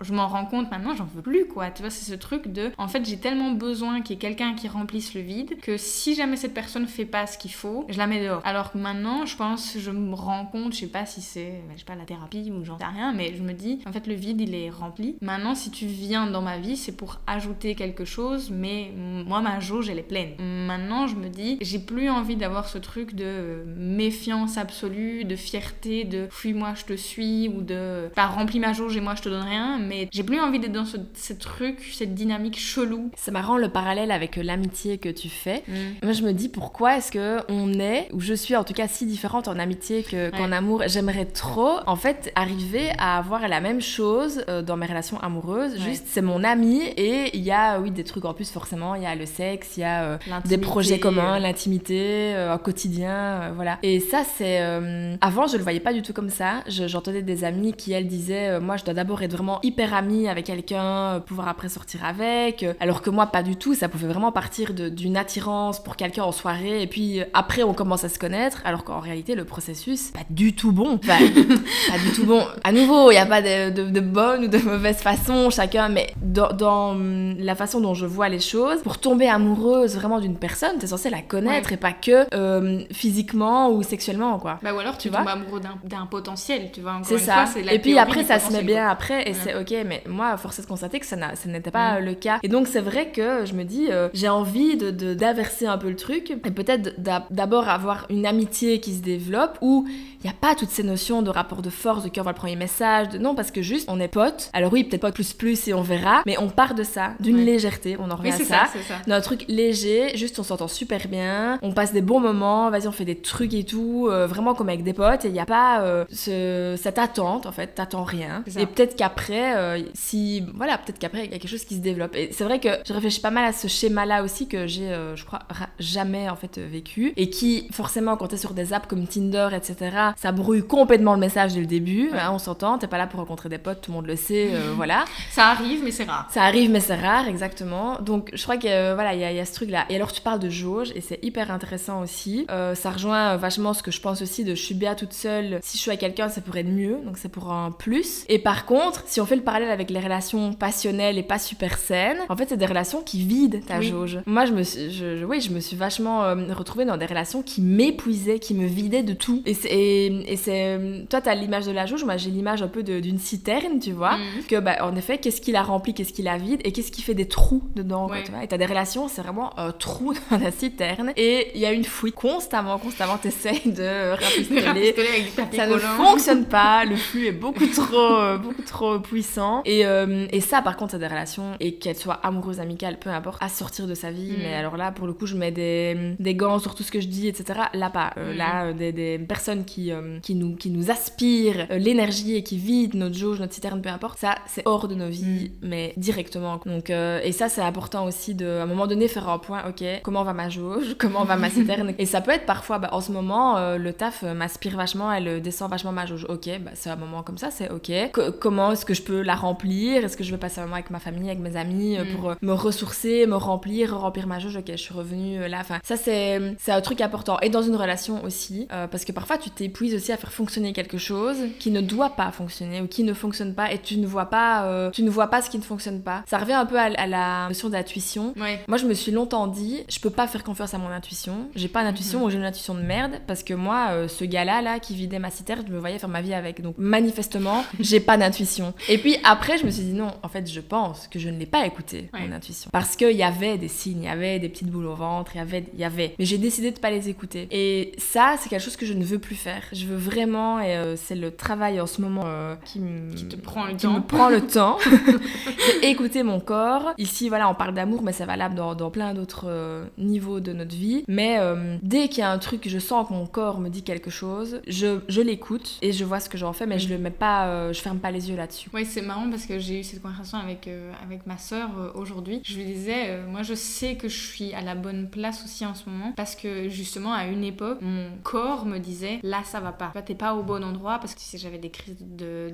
je m'en rends compte maintenant, j'en veux plus quoi. Tu vois, c'est ce truc de en fait, j'ai tellement besoin qu'il y ait quelqu'un qui remplisse le vide que si jamais cette personne fait pas ce qu'il faut, je la mets dehors. Alors que maintenant, je pense, je me rends compte, je sais pas si c'est, je sais pas, la thérapie ou j'en sais rien, mais je me dis, en fait, le vide, il est rempli. Maintenant, si tu viens dans ma vie, c'est pour ajouter quelque chose, mais moi, ma jauge, elle est pleine. Maintenant, je me dis, j'ai plus envie d'avoir ce truc de méfiance absolue, de fierté, de fuis-moi, je te suis, ou de pas remplis ma jauge et moi, je te donne rien, mais j'ai plus envie d'être dans ce, ce truc, cette dynamique chelou. C'est marrant le parallèle avec l'amitié que tu fais. Moi, je me dis pourquoi est-ce que on est, ou je suis en tout cas si différente en amitié que- qu'en Ouais. amour. J'aimerais trop, en fait, arriver à avoir la même chose euh, dans mes relations amoureuses. Ouais. Juste, c'est mon ami et il y a, oui, des trucs en plus, forcément. Il y a le sexe, il y a euh, des projets communs, euh, l'intimité, euh, un quotidien, euh, voilà. Et ça, c'est. euh, Avant, je le voyais pas du tout comme ça. Je- J'entendais des amis qui, elles, disaient euh, Moi, je dois d'abord être vraiment hyper amie avec quelqu'un, euh, pouvoir après sortir avec. euh, Alors que moi, pas du tout. Ça pouvait vraiment partir d'une attirance pour quelqu'un en soirée. Et puis euh, après, on commence à se connaître. Alors qu'en réalité, le processus, pas du tout bon. Enfin, pas du tout bon. À nouveau, il n'y a pas de, de, de bonne ou de mauvaise façon, chacun, mais dans, dans, hum, la façon dont je vois les choses, pour tomber amoureuse vraiment d'une personne, t'es censé la connaître et pas que euh, physiquement ou sexuellement, quoi. Bah ou alors tu, Tu tombes vois? amoureux d'un- potentiel, tu vois. C'est ça. fois, c'est la et puis après, ça se met bien quoi. après, et Ouais. c'est ok. Mais moi, force est de constater que ça, n'était pas Mm. le cas. Et donc, c'est vrai que je me dis, euh, j'ai envie de de- d'inverser un peu le truc, et peut-être d'a- d'abord avoir une amitié qui se développe où il n'y a pas toutes ces notions de rapport de force, de qui envoie le premier message, de non, parce que juste, on est potes. Alors oui, peut-être pas plus plus et on verra, mais on part de ça, d'une légèreté, on en revient Oui, à c'est ça. ça, c'est ça. D'un truc léger, juste on s'entend super bien, on passe des bons moments, vas-y on fait des trucs et tout, euh, vraiment comme avec des potes, et il n'y a pas euh, ce- cette attente en fait, t'attends rien. Et peut-être qu'après, euh, si, voilà, peut-être qu'après il y a quelque chose qui se développe. Et c'est vrai que je réfléchis pas mal à ce schéma-là aussi que j'ai, je crois, jamais en fait vécu, et qui forcément quand t'es sur des apps comme Tinder, etc., ça brouille complètement le message dès le début. Ouais. Hein, on s'entend, t'es pas là pour rencontrer des potes, tout le monde le sait, euh, voilà. Ça arrive, mais c'est rare. Ça arrive, mais c'est rare, exactement. Donc, je crois que euh, voilà, il y, a- il y a ce truc-là. Et alors, tu parles de jauge, et c'est hyper intéressant aussi. Euh, ça rejoint euh, vachement ce que je pense aussi de je suis bien toute seule. Si je suis avec quelqu'un, ça pourrait être mieux, donc c'est pour un plus. Et par contre, si on fait le parallèle avec les relations passionnelles et pas super saines, en fait, c'est des relations qui vident ta Oui. jauge. Moi, je me suis, je, je- oui, je me suis vachement retrouvée dans des relations qui m'épuisaient, qui me vidaient de tout. Et c'est, et, et c'est, euh, toi, t'as l'image de la jauge, moi, j'ai l'image un peu d'une citerne, tu vois Mhm. que bah, en effet qu'est-ce qui la remplit qu'est-ce qui la vide et qu'est-ce qui fait des trous dedans quoi, Ouais. tu vois et t'as des relations c'est vraiment un trou dans la citerne et il y a une fuite constamment constamment t'essayes de papier ça ne fonctionne pas, le flux est beaucoup trop, euh, beaucoup trop puissant. Et, euh, et ça, par contre, c'est des relations, et qu'elles soient amoureuses, amicales, peu importe, à sortir de sa vie. Mm. Mais alors là, pour le coup, je mets des, des gants sur tout ce que je dis, etc. Là, pas. Euh, Mm. Là, des, des personnes qui, euh, qui, nous, qui nous aspirent euh, l'énergie et qui vident notre jauge, notre citerne peu importe. Ça, c'est hors de nos vies, mm. mais directement. Donc, euh, et ça, c'est important aussi de, à un moment donné, faire un point, ok, comment va ma jauge, comment va ma citerne? et ça peut être parfois, bah, en ce moment, le taf m'aspire vachement, elle descend vachement ma jauge. Ok, bah, c'est un moment comme ça, c'est ok. comment est-ce que je peux la remplir? Est-ce que je veux passer un moment avec ma famille, avec mes amis, mm. pour me ressourcer, me remplir, remplir ma jauge? Ok, je suis revenue là. Enfin, ça, c'est un truc important. Et dans une relation aussi, parce que parfois, tu t'épuises aussi à faire fonctionner quelque chose qui ne doit pas fonctionner ou qui ne fonctionne pas et tu ne vois pas, euh, tu ne vois pas ce qui ne fonctionne pas. Ça revient un peu à, la notion d'intuition. Moi, je me suis longtemps dit, je peux pas faire confiance à mon intuition. J'ai pas d'intuition mhm. ou j'ai une intuition de merde parce que moi, euh, ce gars-là, là, qui vidait ma citerne, je me voyais faire ma vie avec. Donc, manifestement, j'ai pas d'intuition. Et puis après, je me suis dit non, en fait, je pense que je ne l'ai pas écouté, mon intuition. Parce qu'il y avait des signes, il y avait des petites boules au ventre, il y avait, il y avait. Mais j'ai décidé de pas les écouter. Et ça, c'est quelque chose que je ne veux plus faire. Je veux vraiment, et euh, c'est le travail en ce moment euh, qui, te prend le qui temps. me prend le temps, écouter mon corps. Ici, voilà, on parle d'amour, mais c'est valable dans, dans plein d'autres euh, niveaux de notre vie. Mais dès qu'il y a un truc, je sens que mon corps me dit quelque chose, je, je l'écoute et je vois ce que j'en fais, mais je le mets pas, je ferme pas les yeux là-dessus. Oui, c'est marrant parce que j'ai eu cette conversation avec, avec ma soeur aujourd'hui. Je lui disais, moi je sais que je suis à la bonne place aussi en ce moment parce que justement à une époque, mon corps me disait, là ça va pas. T'es pas au bon endroit parce que j'avais des crises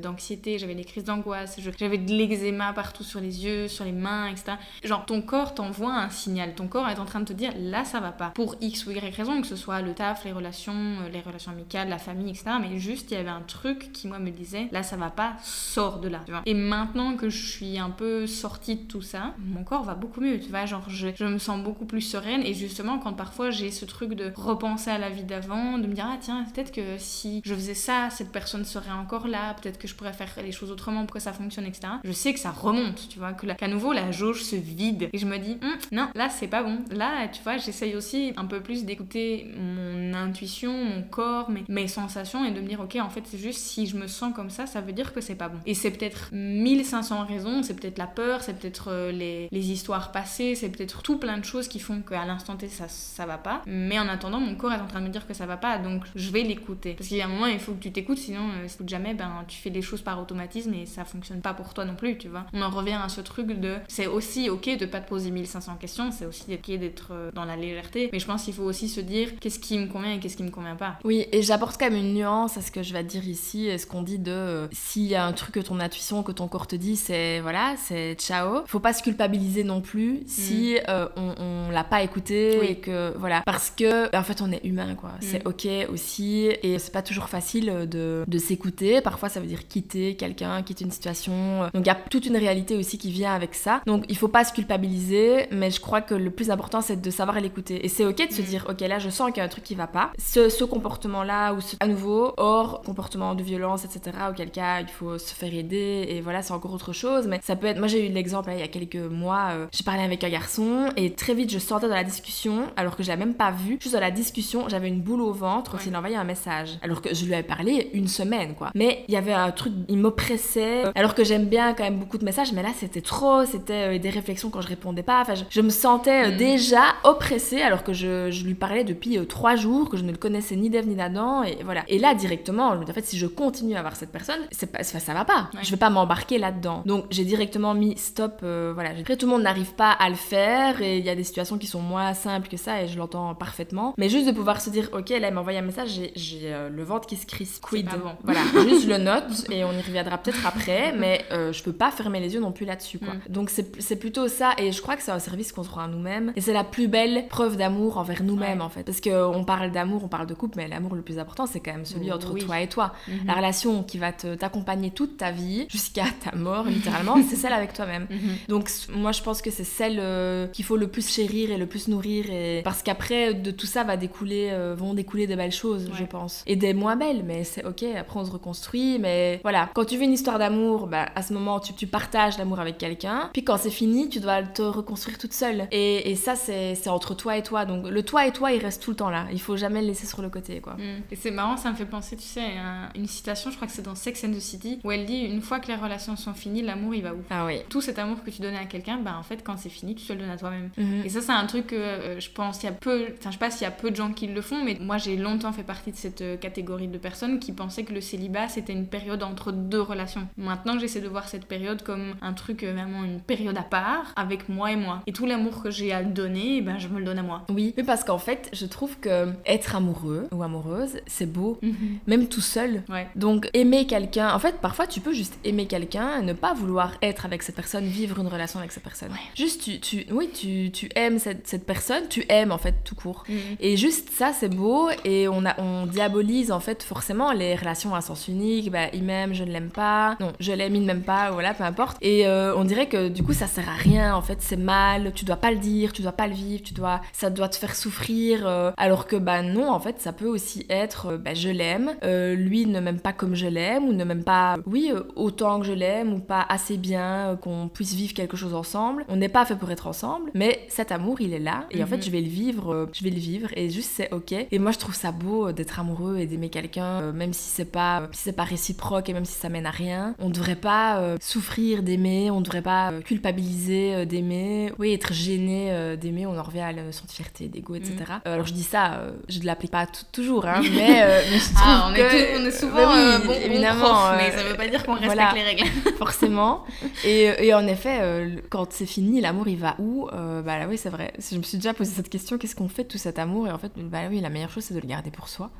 d'anxiété, j'avais des crises d'angoisse, j'avais de l'eczéma partout sur les yeux, sur les mains, etc. Genre, ton corps t'envoie un signal. Ton corps est en train de te dire là, ça va pas. Pour X ou Y raison, que ce soit le taf, les relations, euh, les relations amicales, la famille, etc. Mais juste, il y avait un truc qui, moi, me disait là, ça va pas, sors de là. Et maintenant que je suis un peu sortie de tout ça, mon corps va beaucoup mieux. Tu vois, genre, je, je me sens beaucoup plus sereine. Et justement, quand parfois j'ai ce truc de repenser à la vie d'avant, de me dire ah tiens, peut-être que si je faisais ça, cette personne serait encore là, peut-être que je pourrais faire les choses autrement pour que ça fonctionne, etc. Je sais que ça remonte, tu vois, qu'à nouveau la jauge se vide et je me dis, hum, non, là c'est pas bon. Là, tu vois, j'essaye aussi un peu plus d'écouter mon intuition, mon corps, mes, sensations et de me dire, ok, en fait, c'est juste si je me sens comme ça, ça veut dire que c'est pas bon. Et c'est peut-être 1500 raisons, c'est peut-être la peur, c'est peut-être euh, les, les, histoires passées, c'est peut-être tout plein de choses qui font qu'à l'instant T ça, ça va pas. Mais en attendant, mon corps est en train de me dire que ça va pas, donc je vais l'écouter. Parce qu'il y a un moment, il faut que tu t'écoutes, sinon, euh, si tu jamais, ben, tu fais les choses par automatisme et ça fonctionne pas pour toi non plus, tu vois. On en revient à ce truc de c'est aussi ok de pas te poser 1500 questions, c'est aussi ok d'être euh, dans la légèreté, mais je pense qu'il faut aussi se dire qu'est-ce qui me convient et qu'est-ce qui me convient pas. Oui, et j'apporte quand même une nuance à ce que je vais te dire ici, ce qu'on dit de euh, s'il y a un truc que ton intuition, que ton corps te dit, c'est voilà, c'est ciao. Faut pas se culpabiliser non plus si mm. on, on l'a pas écouté et que voilà, parce que en fait on est humain quoi, c'est mm. ok aussi et c'est pas toujours facile de, de s'écouter. Parfois, ça veut dire quitter quelqu'un, quitter une situation. Donc, il y a toute une réalité aussi qui vient avec ça. Donc, il faut pas se culpabiliser, mais je crois que le plus important, c'est de savoir l'écouter. Et c'est ok de se mm. dire, ok, là, je sens qu'il y a un truc qui va pas. Ce, ce comportement-là, ou ce, à nouveau, hors comportement de violence, etc., auquel cas, il faut se faire aider. Et voilà, c'est encore autre chose. Mais ça peut être. Moi, j'ai eu l'exemple il y a quelques mois, euh, j'ai parlé avec un garçon, et très vite, je sortais dans la discussion, alors que je l'avais même pas vu. Juste dans la discussion, j'avais une boule au ventre quand il envoyé un message. Alors que je lui avais parlé une semaine, quoi. Mais il y avait un truc, il m'oppressait. Alors que j'aime bien quand même beaucoup de messages, mais là c'était trop, c'était euh, des réflexions quand je répondais pas. Enfin, je, me sentais euh, mm. déjà oppressée alors que je, je lui parlais depuis euh, trois jours, que je ne le connaissais ni d'Ève ni d'Adam, et voilà. Et là directement, je me dis en fait, si je continue à voir cette personne, c'est pas, ça va pas. Je vais pas m'embarquer là-dedans. Donc j'ai directement mis stop, voilà. Après, tout le monde n'arrive pas à le faire, et il y a des situations qui sont moins simples que ça, et je l'entends parfaitement. Mais juste de pouvoir se dire, ok, là, il m'a envoyé un message, j'ai le ventre qui se crispe. Quid. Voilà, juste je le note et on y reviendra peut-être après, mais euh, je peux pas fermer les yeux non plus là-dessus, quoi. Mm. Donc c'est plutôt ça, et je crois que c'est un service qu'on se rend à nous-mêmes, et c'est la plus belle preuve d'amour envers nous-mêmes, en fait. Parce qu'on parle d'amour, on parle de couple, mais l'amour le plus important, c'est quand même celui entre toi et toi. Mm-hmm. La relation qui va t'accompagner toute ta vie, jusqu'à ta mort, littéralement, c'est celle avec toi-même. Mm-hmm. Donc moi, je pense que c'est celle euh, qu'il faut le plus chérir et le plus nourrir, et... parce qu'après, de tout ça va découler, euh, vont découler des belles choses, je pense. Et des moins belles, mais c'est ok, après on se reconstruit, mais voilà. Quand tu veux une histoire d'amour, bah, à ce moment, tu, tu partages l'amour avec quelqu'un, puis quand c'est fini, tu dois te reconstruire toute seule. Et, et ça, c'est entre toi et toi. Donc le toi et toi, il reste tout le temps là. Il faut jamais le laisser sur le côté, quoi. Mm. Et c'est marrant, ça me fait penser, tu sais, à une citation, je crois que c'est dans Sex and the City, où elle dit une fois que les relations sont finies, l'amour il va où? Ah oui. Tout cet amour que tu donnais à quelqu'un, bah en fait, quand c'est fini, tu te le donnes à toi-même. Mm-hmm. Et ça, c'est un truc que euh, je pense, il y a peu, enfin, je sais pas s'il y a peu de gens qui le font, mais moi j'ai longtemps fait partie de cette catégorie de personnes qui pensaient que le célibat c'était une période entre deux relations relation. Maintenant, j'essaie de voir cette période comme un truc, euh, vraiment une période à part, avec moi et moi. Et tout l'amour que j'ai à donner, eh ben, je me le donne à moi. Oui, mais parce qu'en fait, je trouve que être amoureux ou amoureuse, c'est beau, Mhm. même tout seul. Ouais. Donc aimer quelqu'un, en fait, parfois tu peux juste aimer quelqu'un, et ne pas vouloir être avec cette personne, vivre une relation avec cette personne. Ouais. Juste, tu, tu, oui, tu, tu aimes cette, cette personne, tu aimes en fait tout court. Mhm. Et juste ça, c'est beau. Et on, a, on diabolise en fait forcément les relations à sens unique. Bah, il m'aime, je ne l'aime pas. Non, je l'aime, il ne m'aime pas. Voilà, peu importe. Et euh, on dirait que du coup, ça sert à rien. En fait, c'est mal. Tu dois pas le dire, tu dois pas le vivre. Tu dois, ça doit te faire souffrir. euh, alors que bah non, en fait, ça peut aussi être, euh, bah, je l'aime. lui ne m'aime pas comme je l'aime ou ne m'aime pas, oui, autant que je l'aime ou pas assez bien qu'on puisse vivre quelque chose ensemble. On n'est pas fait pour être ensemble, mais cet amour, il est là. Et en fait, Mhm. je vais le vivre, je vais le vivre et juste c'est ok. Et moi, je trouve ça beau d'être amoureux et d'aimer quelqu'un, euh, même si c'est pas, euh, si c'est pas réciproque et même si ça mène à rien. On devrait pas euh, souffrir d'aimer, on devrait pas culpabiliser d'aimer, oui, être gêné d'aimer. On en revient à la notion de fierté, d'ego, etc. Euh, alors je dis ça, je ne l'applique pas toujours, hein, mais, mais je trouve Ah, on, que est tout- on est souvent Bah oui, bon, évidemment, prof, euh, mais ça veut pas dire qu'on respecte voilà. les règles. forcément. Et, et en effet, euh, quand c'est fini, l'amour il va où Euh, Bah là, oui, c'est vrai. Je me suis déjà posé cette question qu'est-ce qu'on fait de tout cet amour? Et en fait, bah oui, la meilleure chose c'est de le garder pour soi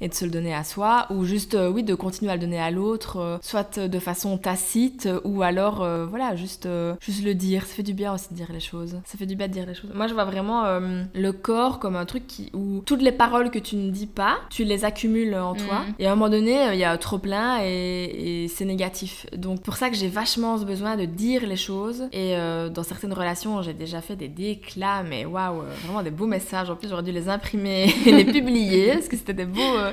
et de se le donner à soi, ou juste, euh, oui, de continuer à le donner à l'autre, euh, soit de façon tacite, euh, ou alors, euh, voilà, juste, euh, juste le dire. Ça fait du bien aussi de dire les choses. Ça fait du bien de dire les choses. Moi, je vois vraiment euh, le corps comme un truc qui, où toutes les paroles que tu ne dis pas, tu les accumules en toi. Mhm. Et à un moment donné, euh, il y a trop plein et, et c'est négatif. Donc, pour ça que j'ai vachement ce besoin de dire les choses. Et euh, dans certaines relations, j'ai déjà fait des déclats, mais waouh, euh, vraiment des beaux messages. En plus, j'aurais dû les imprimer et les publier parce que c'était des beaux. euh,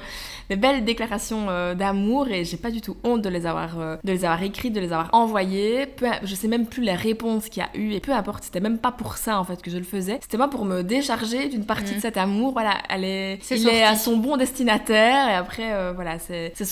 des belles déclarations euh, d'amour et j'ai pas du tout honte de les avoir de les avoir écrites, de les avoir envoyées. Peu, je sais même plus les réponses qu'il y a eu et peu importe, c'était même pas pour ça en fait que je le faisais. C'était pas pour me décharger d'une partie de cet amour. Voilà, elle est, il sorti. est à son bon destinataire et après voilà, c'est c'est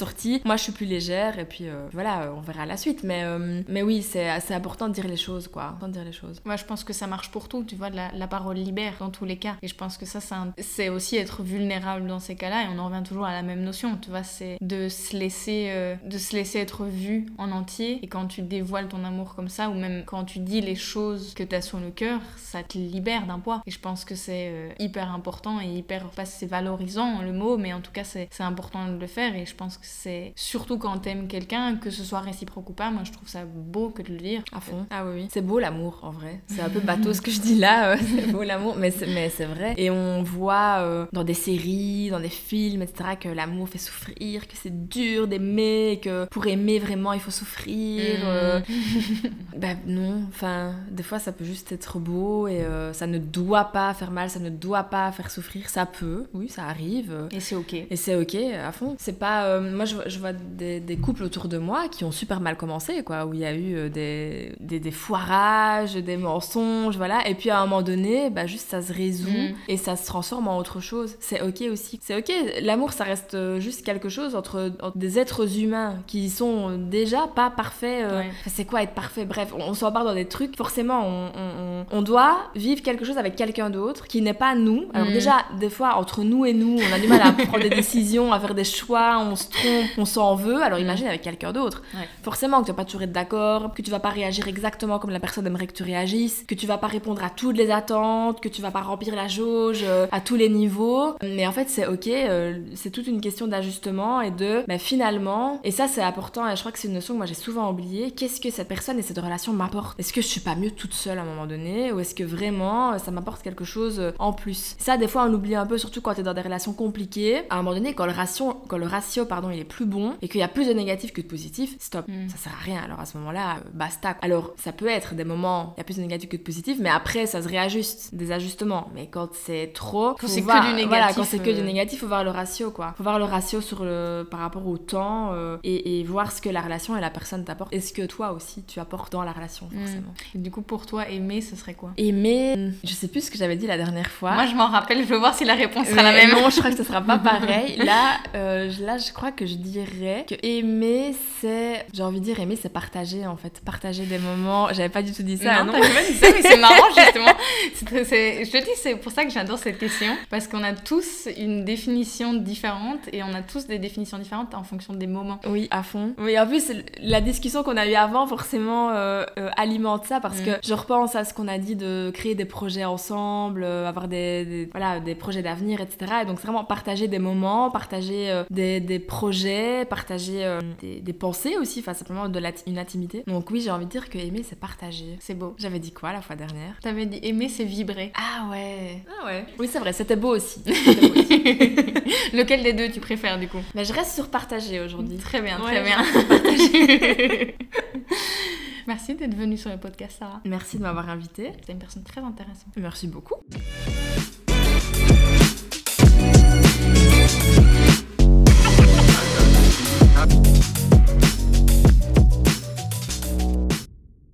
Moi je suis plus légère et puis euh, voilà, euh, on verra la suite. Mais euh, mais oui, c'est c'est important de dire les choses quoi, de dire les choses. Moi, je pense que ça marche pour tout, tu vois, la, parole libère dans tous les cas. Et je pense que ça, c'est aussi être vulnérable dans ces cas-là. Et on en revient toujours à la même notion, tu vois, c'est de se laisser, de se laisser être vu en entier. Et quand tu dévoiles ton amour comme ça, ou même quand tu dis les choses que tu as sur le cœur, ça te libère d'un poids. Et je pense que c'est hyper important et hyper, pas c'est valorisant le mot, mais en tout cas, c'est important de le faire. Et je pense que c'est surtout quand t'aimes quelqu'un, que ce soit réciproque ou pas, moi, je trouve ça beau que de le dire. À fond. Ah oui, oui. C'est beau l'amour en vrai. C'est un peu bateau ce que je dis là. euh, c'est beau l'amour, mais c'est, vrai. Et on voit euh, dans des séries, dans des films, etc., que l'amour fait souffrir, que c'est dur d'aimer, que pour aimer vraiment il faut souffrir. Mm. euh. bah non, enfin, des fois ça peut juste être beau et euh, ça ne doit pas faire mal, ça ne doit pas faire souffrir. Ça peut, oui, ça arrive. Et c'est ok. et c'est ok à fond. C'est pas. moi, je, je vois des, des couples autour de moi qui ont super mal commencé, quoi, où il y a eu euh, des, des, des foirages, des mensonges, voilà. Et puis à un moment donné, bah, juste ça se résout Mm. et ça se transforme en autre chose. C'est ok aussi. C'est ok. L'amour, ça reste euh, juste quelque chose entre, entre des êtres humains qui sont déjà pas parfaits. euh, Ouais. C'est quoi être parfait? Bref, on, on s'embarque dans des trucs. Forcément, on, on- on- on doit vivre quelque chose avec quelqu'un d'autre qui n'est pas nous. Alors Mm. déjà, des fois, entre nous et nous, on a du mal à prendre des décisions, à faire des choix, on se trompe, on s'en veut. Alors Mm. imagine avec quelqu'un d'autre. Ouais. Forcément que tu vas pas toujours être d'accord, que tu vas pas réagir exactement comme la personne aimerait que tu réagisses, que tu vas pas répondre à toutes les attentes, que tu vas pas remplir la jauge euh, à tous les niveaux. Mais en fait, c'est ok, euh, c'est toute une question d'ajustement et de bah, finalement, et ça c'est important et je crois que c'est une notion que moi j'ai souvent oubliée, qu'est-ce que cette personne et cette relation m'apporte Est-ce que je suis pas mieux toute seule à un moment donné ou est-ce que vraiment euh, ça m'apporte quelque chose en plus? Ça, des fois, on oublie un peu, surtout quand t'es dans des relations compliquées. À un moment donné, quand le ratio, quand le ratio pardon, il est plus et qu'il y a plus de négatifs que de positifs, stop, Mm. ça sert à rien. Alors à ce moment-là, euh, basta. Alors ça peut être des moments, il y a plus de négatifs que de positifs, mais après ça se réajuste, des ajustements. Mais quand c'est trop, Quand c'est que du négatif, Voilà, quand c'est que du euh, négatif, faut voir le ratio quoi. Faut voir le ratio sur le par rapport au temps euh, et, et voir ce que la relation et la personne t'apportent et ce que toi aussi tu apportes dans la relation Mm. forcément? Et du coup, pour toi, aimer, ce serait quoi? Aimer, je sais plus ce que j'avais dit la dernière fois. Moi, je m'en rappelle, je veux voir si la réponse sera la même. Non, je crois que ce sera pas pareil. Là, euh, je- là, je crois que je dirais que aimer, c'est, j'ai envie de dire aimer, c'est partager en fait, partager des moments. J'avais pas du tout dit ça, non, non, t'avais pas dit ça, mais c'est marrant justement. C'est- c'est- je te dis, c'est pour ça que j'adore cette question, parce qu'on a tous une définition différente et on a tous des définitions différentes en fonction des moments. Oui, à fond. Oui, en plus, la discussion qu'on a eue avant, forcément, euh, euh, alimente ça parce mm. que je repense à ce qu'on a dit de créer des projets ensemble, euh, avoir des, voilà, des projets d'avenir, etc. Et donc, c'est vraiment partager des moments, partager des, des, projets, partager des, des, pensées aussi, enfin, simplement de la, une intimité. Donc, oui, j'ai envie de dire que aimer, c'est partager. C'est beau. J'avais dit quoi la fois dernière? T'avais dit aimer, c'est vibrer. Ah ouais. Ah ouais. Oui, c'est vrai, c'était beau aussi. Lequel des deux tu préfères du coup? Mais je reste sur partager aujourd'hui. Très bien, très bien. Merci d'être venue sur le podcast, Sarah. Merci de m'avoir invitée. C'est une personne très intéressante. Merci beaucoup. ん?